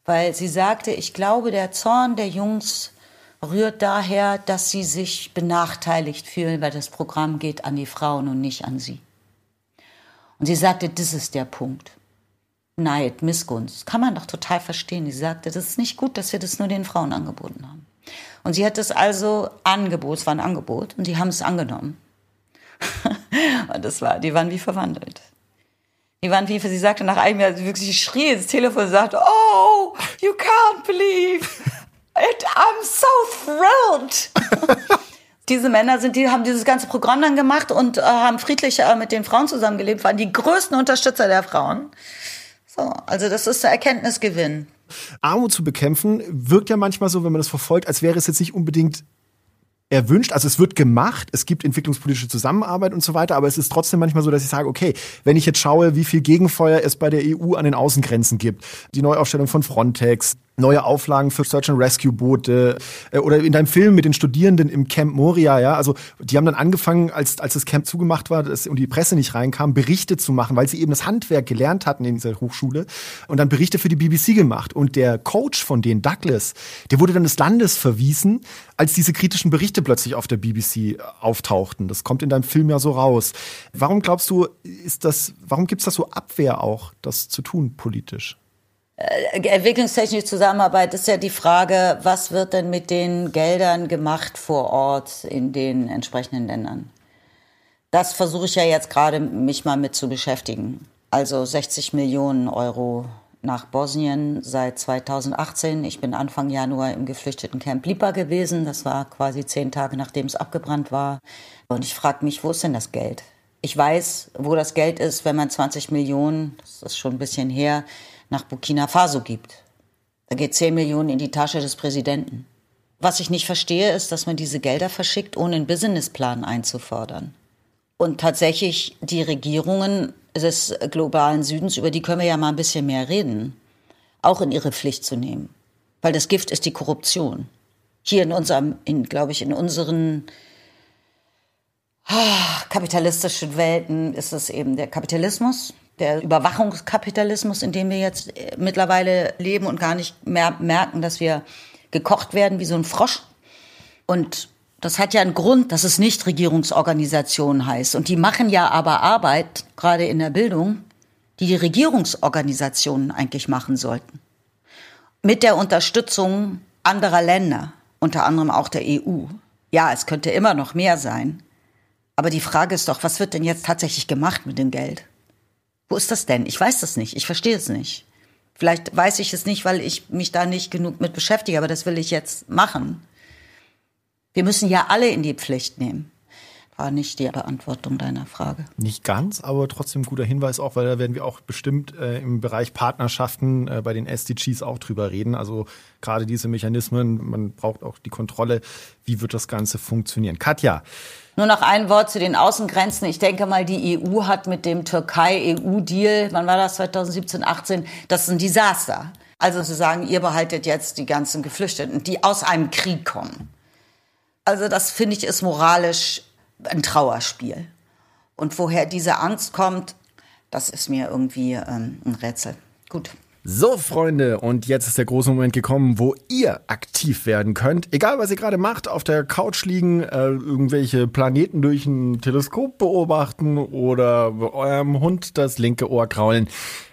Weil sie sagte, ich glaube, der Zorn der Jungs rührt daher, dass sie sich benachteiligt fühlen, weil das Programm geht an die Frauen und nicht an sie. Und sie sagte, das ist der Punkt. Neid, Missgunst. Kann man doch total verstehen. Sie sagte, das ist nicht gut, dass wir das nur den Frauen angeboten haben. Und sie hat es also angeboten, es war ein Angebot, und die haben es angenommen. und das war, die waren wie verwandelt. Die waren wie, sie sagte nach einem Jahr, wirklich schrie ins Telefon und sagte, oh, you can't believe it, I'm so thrilled. Diese Männer sind, die haben dieses ganze Programm dann gemacht und äh, haben friedlich äh, mit den Frauen zusammengelebt, waren die größten Unterstützer der Frauen. So, also das ist der Erkenntnisgewinn. Armut zu bekämpfen wirkt ja manchmal so, wenn man das verfolgt, als wäre es jetzt nicht unbedingt erwünscht. Also es wird gemacht, es gibt entwicklungspolitische Zusammenarbeit und so weiter, aber es ist trotzdem manchmal so, dass ich sage, okay, wenn ich jetzt schaue, wie viel Gegenfeuer es bei der EU an den Außengrenzen gibt, die Neuaufstellung von Frontex, neue Auflagen für Search and Rescue Boote äh, oder in deinem Film mit den Studierenden im Camp Moria, ja, also die haben dann angefangen, als als das Camp zugemacht war dass, und die Presse nicht reinkam, Berichte zu machen, weil sie eben das Handwerk gelernt hatten in dieser Hochschule und dann Berichte für die BBC gemacht und der Coach von denen, Douglas, der wurde dann des Landes verwiesen, als diese kritischen Berichte plötzlich auf der BBC auftauchten. Das kommt in deinem Film ja so raus. Warum glaubst du, ist das, warum gibt's das so Abwehr auch, das zu tun politisch? Äh, entwicklungstechnische Zusammenarbeit ist ja die Frage, was wird denn mit den Geldern gemacht vor Ort in den entsprechenden Ländern? Das versuche ich ja jetzt gerade, mich mal mit zu beschäftigen. Also 60 Millionen Euro nach Bosnien seit 2018. Ich bin Anfang Januar im geflüchteten Camp Lipa gewesen. Das war quasi zehn Tage, nachdem es abgebrannt war. Und ich frage mich, wo ist denn das Geld? Ich weiß, wo das Geld ist, wenn man 20 Millionen, das ist schon ein bisschen her, nach Burkina Faso gibt. Da geht 10 Millionen in die Tasche des Präsidenten. Was ich nicht verstehe, ist, dass man diese Gelder verschickt, ohne einen Businessplan einzufordern. Und tatsächlich die Regierungen des globalen Südens, über die können wir ja mal ein bisschen mehr reden, auch in ihre Pflicht zu nehmen. Weil das Gift ist die Korruption. Hier in unserem, in, glaube ich, in unseren ah, kapitalistischen Welten ist es eben der Kapitalismus, der Überwachungskapitalismus, in dem wir jetzt äh, mittlerweile leben und gar nicht mehr merken, dass wir gekocht werden wie so ein Frosch. Und das hat ja einen Grund, dass es nicht Regierungsorganisation heißt. Und die machen ja aber Arbeit, gerade in der Bildung, die die Regierungsorganisationen eigentlich machen sollten. Mit der Unterstützung anderer Länder, unter anderem auch der EU. Ja, es könnte immer noch mehr sein. Aber die Frage ist doch, was wird denn jetzt tatsächlich gemacht mit dem Geld? Wo ist das denn? Ich weiß das nicht. Ich verstehe es nicht. Vielleicht weiß ich es nicht, weil ich mich da nicht genug mit beschäftige, aber das will ich jetzt machen. Wir müssen ja alle in die Pflicht nehmen. War nicht die Beantwortung deiner Frage. Nicht ganz, aber trotzdem guter Hinweis auch, weil da werden wir auch bestimmt äh, im Bereich Partnerschaften äh, bei den SDGs auch drüber reden. Also gerade diese Mechanismen, man braucht auch die Kontrolle, wie wird das Ganze funktionieren. Katja, nur noch ein Wort zu den Außengrenzen. Ich denke mal, die EU hat mit dem Türkei-EU-Deal, wann war das, 2017, 18, das ist ein Desaster. Also zu sagen, ihr behaltet jetzt die ganzen Geflüchteten, die aus einem Krieg kommen. Also das finde ich ist moralisch ein Trauerspiel. Und woher diese Angst kommt, das ist mir irgendwie ähm, ein Rätsel. Gut. So, Freunde, und jetzt ist der große Moment gekommen, wo ihr aktiv werden könnt. Egal, was ihr gerade macht, auf der Couch liegen, äh, irgendwelche Planeten durch ein Teleskop beobachten oder eurem Hund das linke Ohr kraulen.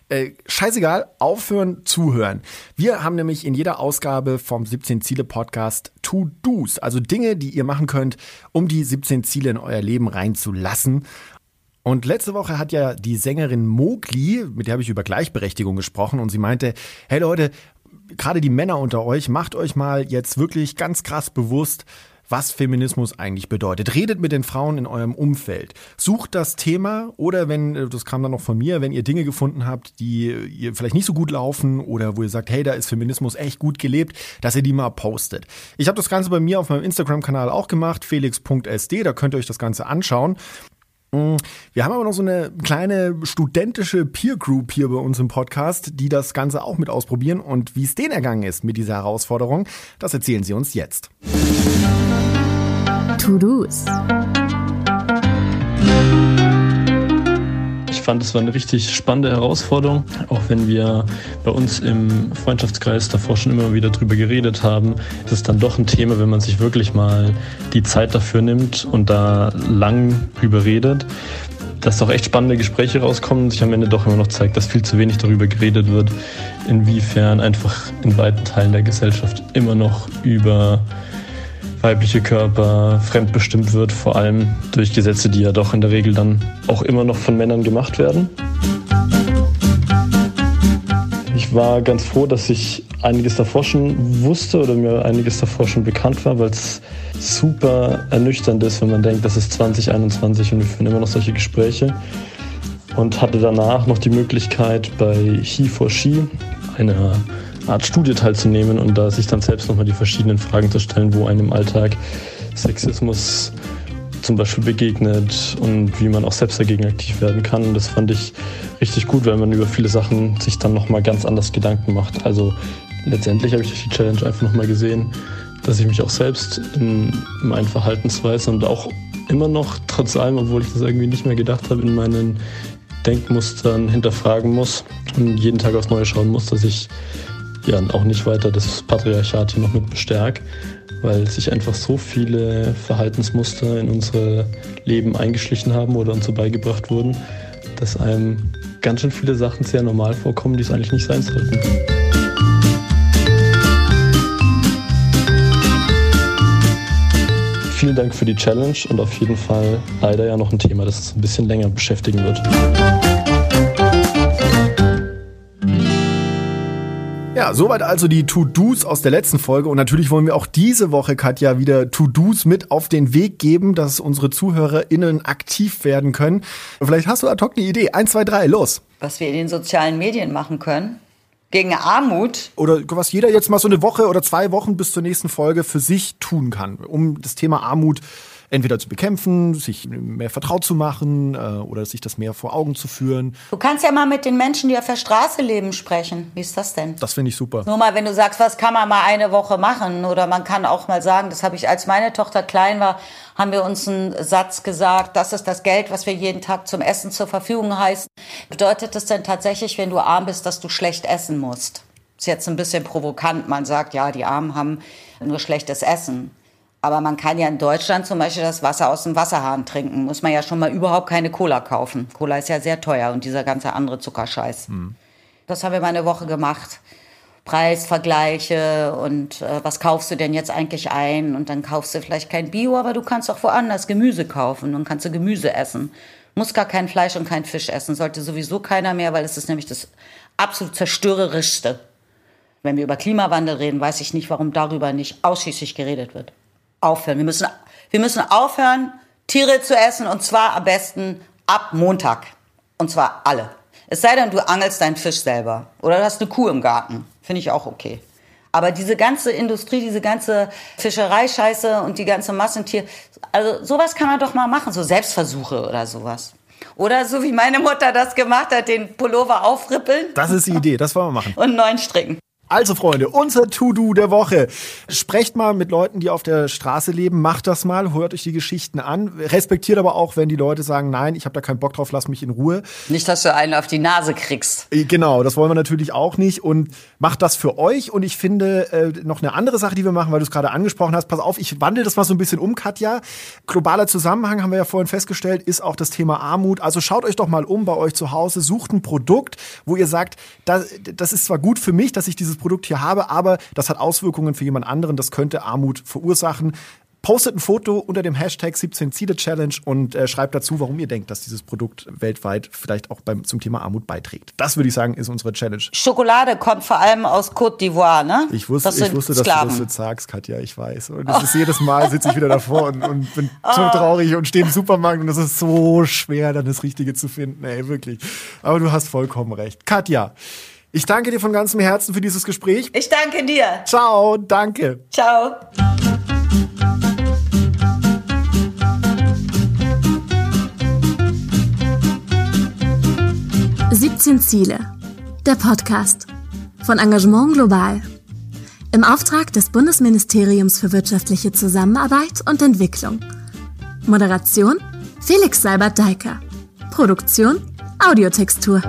Äh, scheißegal, aufhören, zuhören. Wir haben nämlich in jeder Ausgabe vom 17 Ziele Podcast To-Dos, also Dinge, die ihr machen könnt, um die 17 Ziele in euer Leben reinzulassen. Und letzte Woche hat ja die Sängerin Mogli, mit der habe ich über Gleichberechtigung gesprochen und sie meinte, hey Leute, gerade die Männer unter euch, macht euch mal jetzt wirklich ganz krass bewusst, was Feminismus eigentlich bedeutet. Redet mit den Frauen in eurem Umfeld. Sucht das Thema oder wenn, äh, das kam dann noch von mir, wenn ihr Dinge gefunden habt, die ihr vielleicht nicht so gut laufen oder wo ihr sagt, hey, da ist Feminismus echt gut gelebt, dass ihr die mal postet. Ich habe das Ganze bei mir auf meinem Instagram-Kanal auch gemacht, felix.sd, da könnt ihr euch das Ganze anschauen. Mm, wir haben aber noch so eine kleine studentische Peer Group hier bei uns im Podcast, die das Ganze auch mit ausprobieren. Und wie es denen ergangen ist mit dieser Herausforderung, das erzählen sie uns jetzt. To-Dos. Fand, es war eine richtig spannende Herausforderung, auch wenn wir bei uns im Freundschaftskreis davor schon immer wieder drüber geredet haben. Es ist dann doch ein Thema, wenn man sich wirklich mal die Zeit dafür nimmt und da lang drüber redet, dass doch echt spannende Gespräche rauskommen und sich am Ende doch immer noch zeigt, dass viel zu wenig darüber geredet wird, inwiefern einfach in weiten Teilen der Gesellschaft immer noch über weibliche Körper fremdbestimmt wird, vor allem durch Gesetze, die ja doch in der Regel dann auch immer noch von Männern gemacht werden. Ich war ganz froh, dass ich einiges davor schon wusste oder mir einiges davor schon bekannt war, weil es super ernüchternd ist, wenn man denkt, das ist 2021 und wir führen immer noch solche Gespräche. Und hatte danach noch die Möglichkeit bei He for She, einer Art Studie teilzunehmen und da sich dann selbst nochmal die verschiedenen Fragen zu stellen, wo einem im Alltag Sexismus zum Beispiel begegnet und wie man auch selbst dagegen aktiv werden kann. Und das fand ich richtig gut, weil man über viele Sachen sich dann nochmal ganz anders Gedanken macht. Also letztendlich habe ich durch die Challenge einfach nochmal gesehen, dass ich mich auch selbst in meinen Verhaltensweisen und auch immer noch, trotz allem, obwohl ich das irgendwie nicht mehr gedacht habe, in meinen Denkmustern hinterfragen muss und jeden Tag aufs Neue schauen muss, dass ich ja auch nicht weiter das Patriarchat hier noch mit bestärkt, weil sich einfach so viele Verhaltensmuster in unsere Leben eingeschlichen haben oder uns so beigebracht wurden, dass einem ganz schön viele Sachen sehr normal vorkommen, die es eigentlich nicht sein sollten. Vielen Dank für die Challenge und auf jeden Fall leider ja noch ein Thema, das uns ein bisschen länger beschäftigen wird. Ja, soweit also die To-Dos aus der letzten Folge. Und natürlich wollen wir auch diese Woche, Katja, wieder To-Dos mit auf den Weg geben, dass unsere ZuhörerInnen aktiv werden können. Vielleicht hast du ad hoc eine Idee. Eins, zwei, drei, los. Was wir in den sozialen Medien machen können. Gegen Armut. Oder was jeder jetzt mal so eine Woche oder zwei Wochen bis zur nächsten Folge für sich tun kann, um das Thema Armut entweder zu bekämpfen, sich mehr vertraut zu machen äh, oder sich das mehr vor Augen zu führen. Du kannst ja mal mit den Menschen, die auf der Straße leben, sprechen. Wie ist das denn? Das finde ich super. Nur mal, wenn du sagst, was kann man mal eine Woche machen? Oder man kann auch mal sagen, das habe ich, als meine Tochter klein war, haben wir uns einen Satz gesagt, das ist das Geld, was wir jeden Tag zum Essen zur Verfügung heißen. Bedeutet das denn tatsächlich, wenn du arm bist, dass du schlecht essen musst? Ist jetzt ein bisschen provokant. Man sagt, ja, die Armen haben nur schlechtes Essen. Aber man kann ja in Deutschland zum Beispiel das Wasser aus dem Wasserhahn trinken. Muss man ja schon mal überhaupt keine Cola kaufen. Cola ist ja sehr teuer und dieser ganze andere Zuckerscheiß. Mhm. Das haben wir mal eine Woche gemacht. Preisvergleiche und äh, was kaufst du denn jetzt eigentlich ein? Und dann kaufst du vielleicht kein Bio, aber du kannst auch woanders Gemüse kaufen und kannst du Gemüse essen. Muss gar kein Fleisch und kein Fisch essen. Sollte sowieso keiner mehr, weil es ist nämlich das absolut zerstörerischste. Wenn wir über Klimawandel reden, weiß ich nicht, warum darüber nicht ausschließlich geredet wird aufhören. Wir müssen, wir müssen aufhören, Tiere zu essen und zwar am besten ab Montag. Und zwar alle. Es sei denn, du angelst deinen Fisch selber oder du hast eine Kuh im Garten. Finde ich auch okay. Aber diese ganze Industrie, diese ganze Fischereischeiße und die ganze Massentier, also sowas kann man doch mal machen, so Selbstversuche oder sowas. Oder so wie meine Mutter das gemacht hat, den Pullover aufrippeln. Das ist die Idee, das wollen wir machen. Und neuen stricken. Also Freunde, unser To-Do der Woche. Sprecht mal mit Leuten, die auf der Straße leben. Macht das mal, hört euch die Geschichten an. Respektiert aber auch, wenn die Leute sagen, nein, ich habe da keinen Bock drauf, lass mich in Ruhe. Nicht, dass du einen auf die Nase kriegst. Äh, genau, das wollen wir natürlich auch nicht. Und macht das für euch. Und ich finde äh, noch eine andere Sache, die wir machen, weil du es gerade angesprochen hast. Pass auf, ich wandle das mal so ein bisschen um, Katja. Globaler Zusammenhang haben wir ja vorhin festgestellt, ist auch das Thema Armut. Also schaut euch doch mal um bei euch zu Hause, sucht ein Produkt, wo ihr sagt, das, das ist zwar gut für mich, dass ich dieses Produkt hier habe, aber das hat Auswirkungen für jemand anderen, das könnte Armut verursachen Postet ein Foto unter dem Hashtag 17 Ziele Challenge und äh, schreibt dazu, warum ihr denkt, dass dieses Produkt weltweit vielleicht auch beim, zum Thema Armut beiträgt. Das würde ich sagen, ist unsere Challenge. Schokolade kommt vor allem aus Côte d'Ivoire, ne? Ich wusste, ich wusste dass du das jetzt sagst, Katja, ich weiß. Und das ist jedes Mal sitze ich wieder davor und, und bin so traurig und stehe im Supermarkt und es ist so schwer, dann das Richtige zu finden. Ey, wirklich. Aber du hast vollkommen recht. Katja, ich danke dir von ganzem Herzen für dieses Gespräch. Ich danke dir. Ciao, danke. Ciao. »17 Ziele«, der Podcast von Engagement Global. Im Auftrag des Bundesministeriums für wirtschaftliche Zusammenarbeit und Entwicklung. Moderation Felix Seibert-Deiker. Produktion Audiotextur.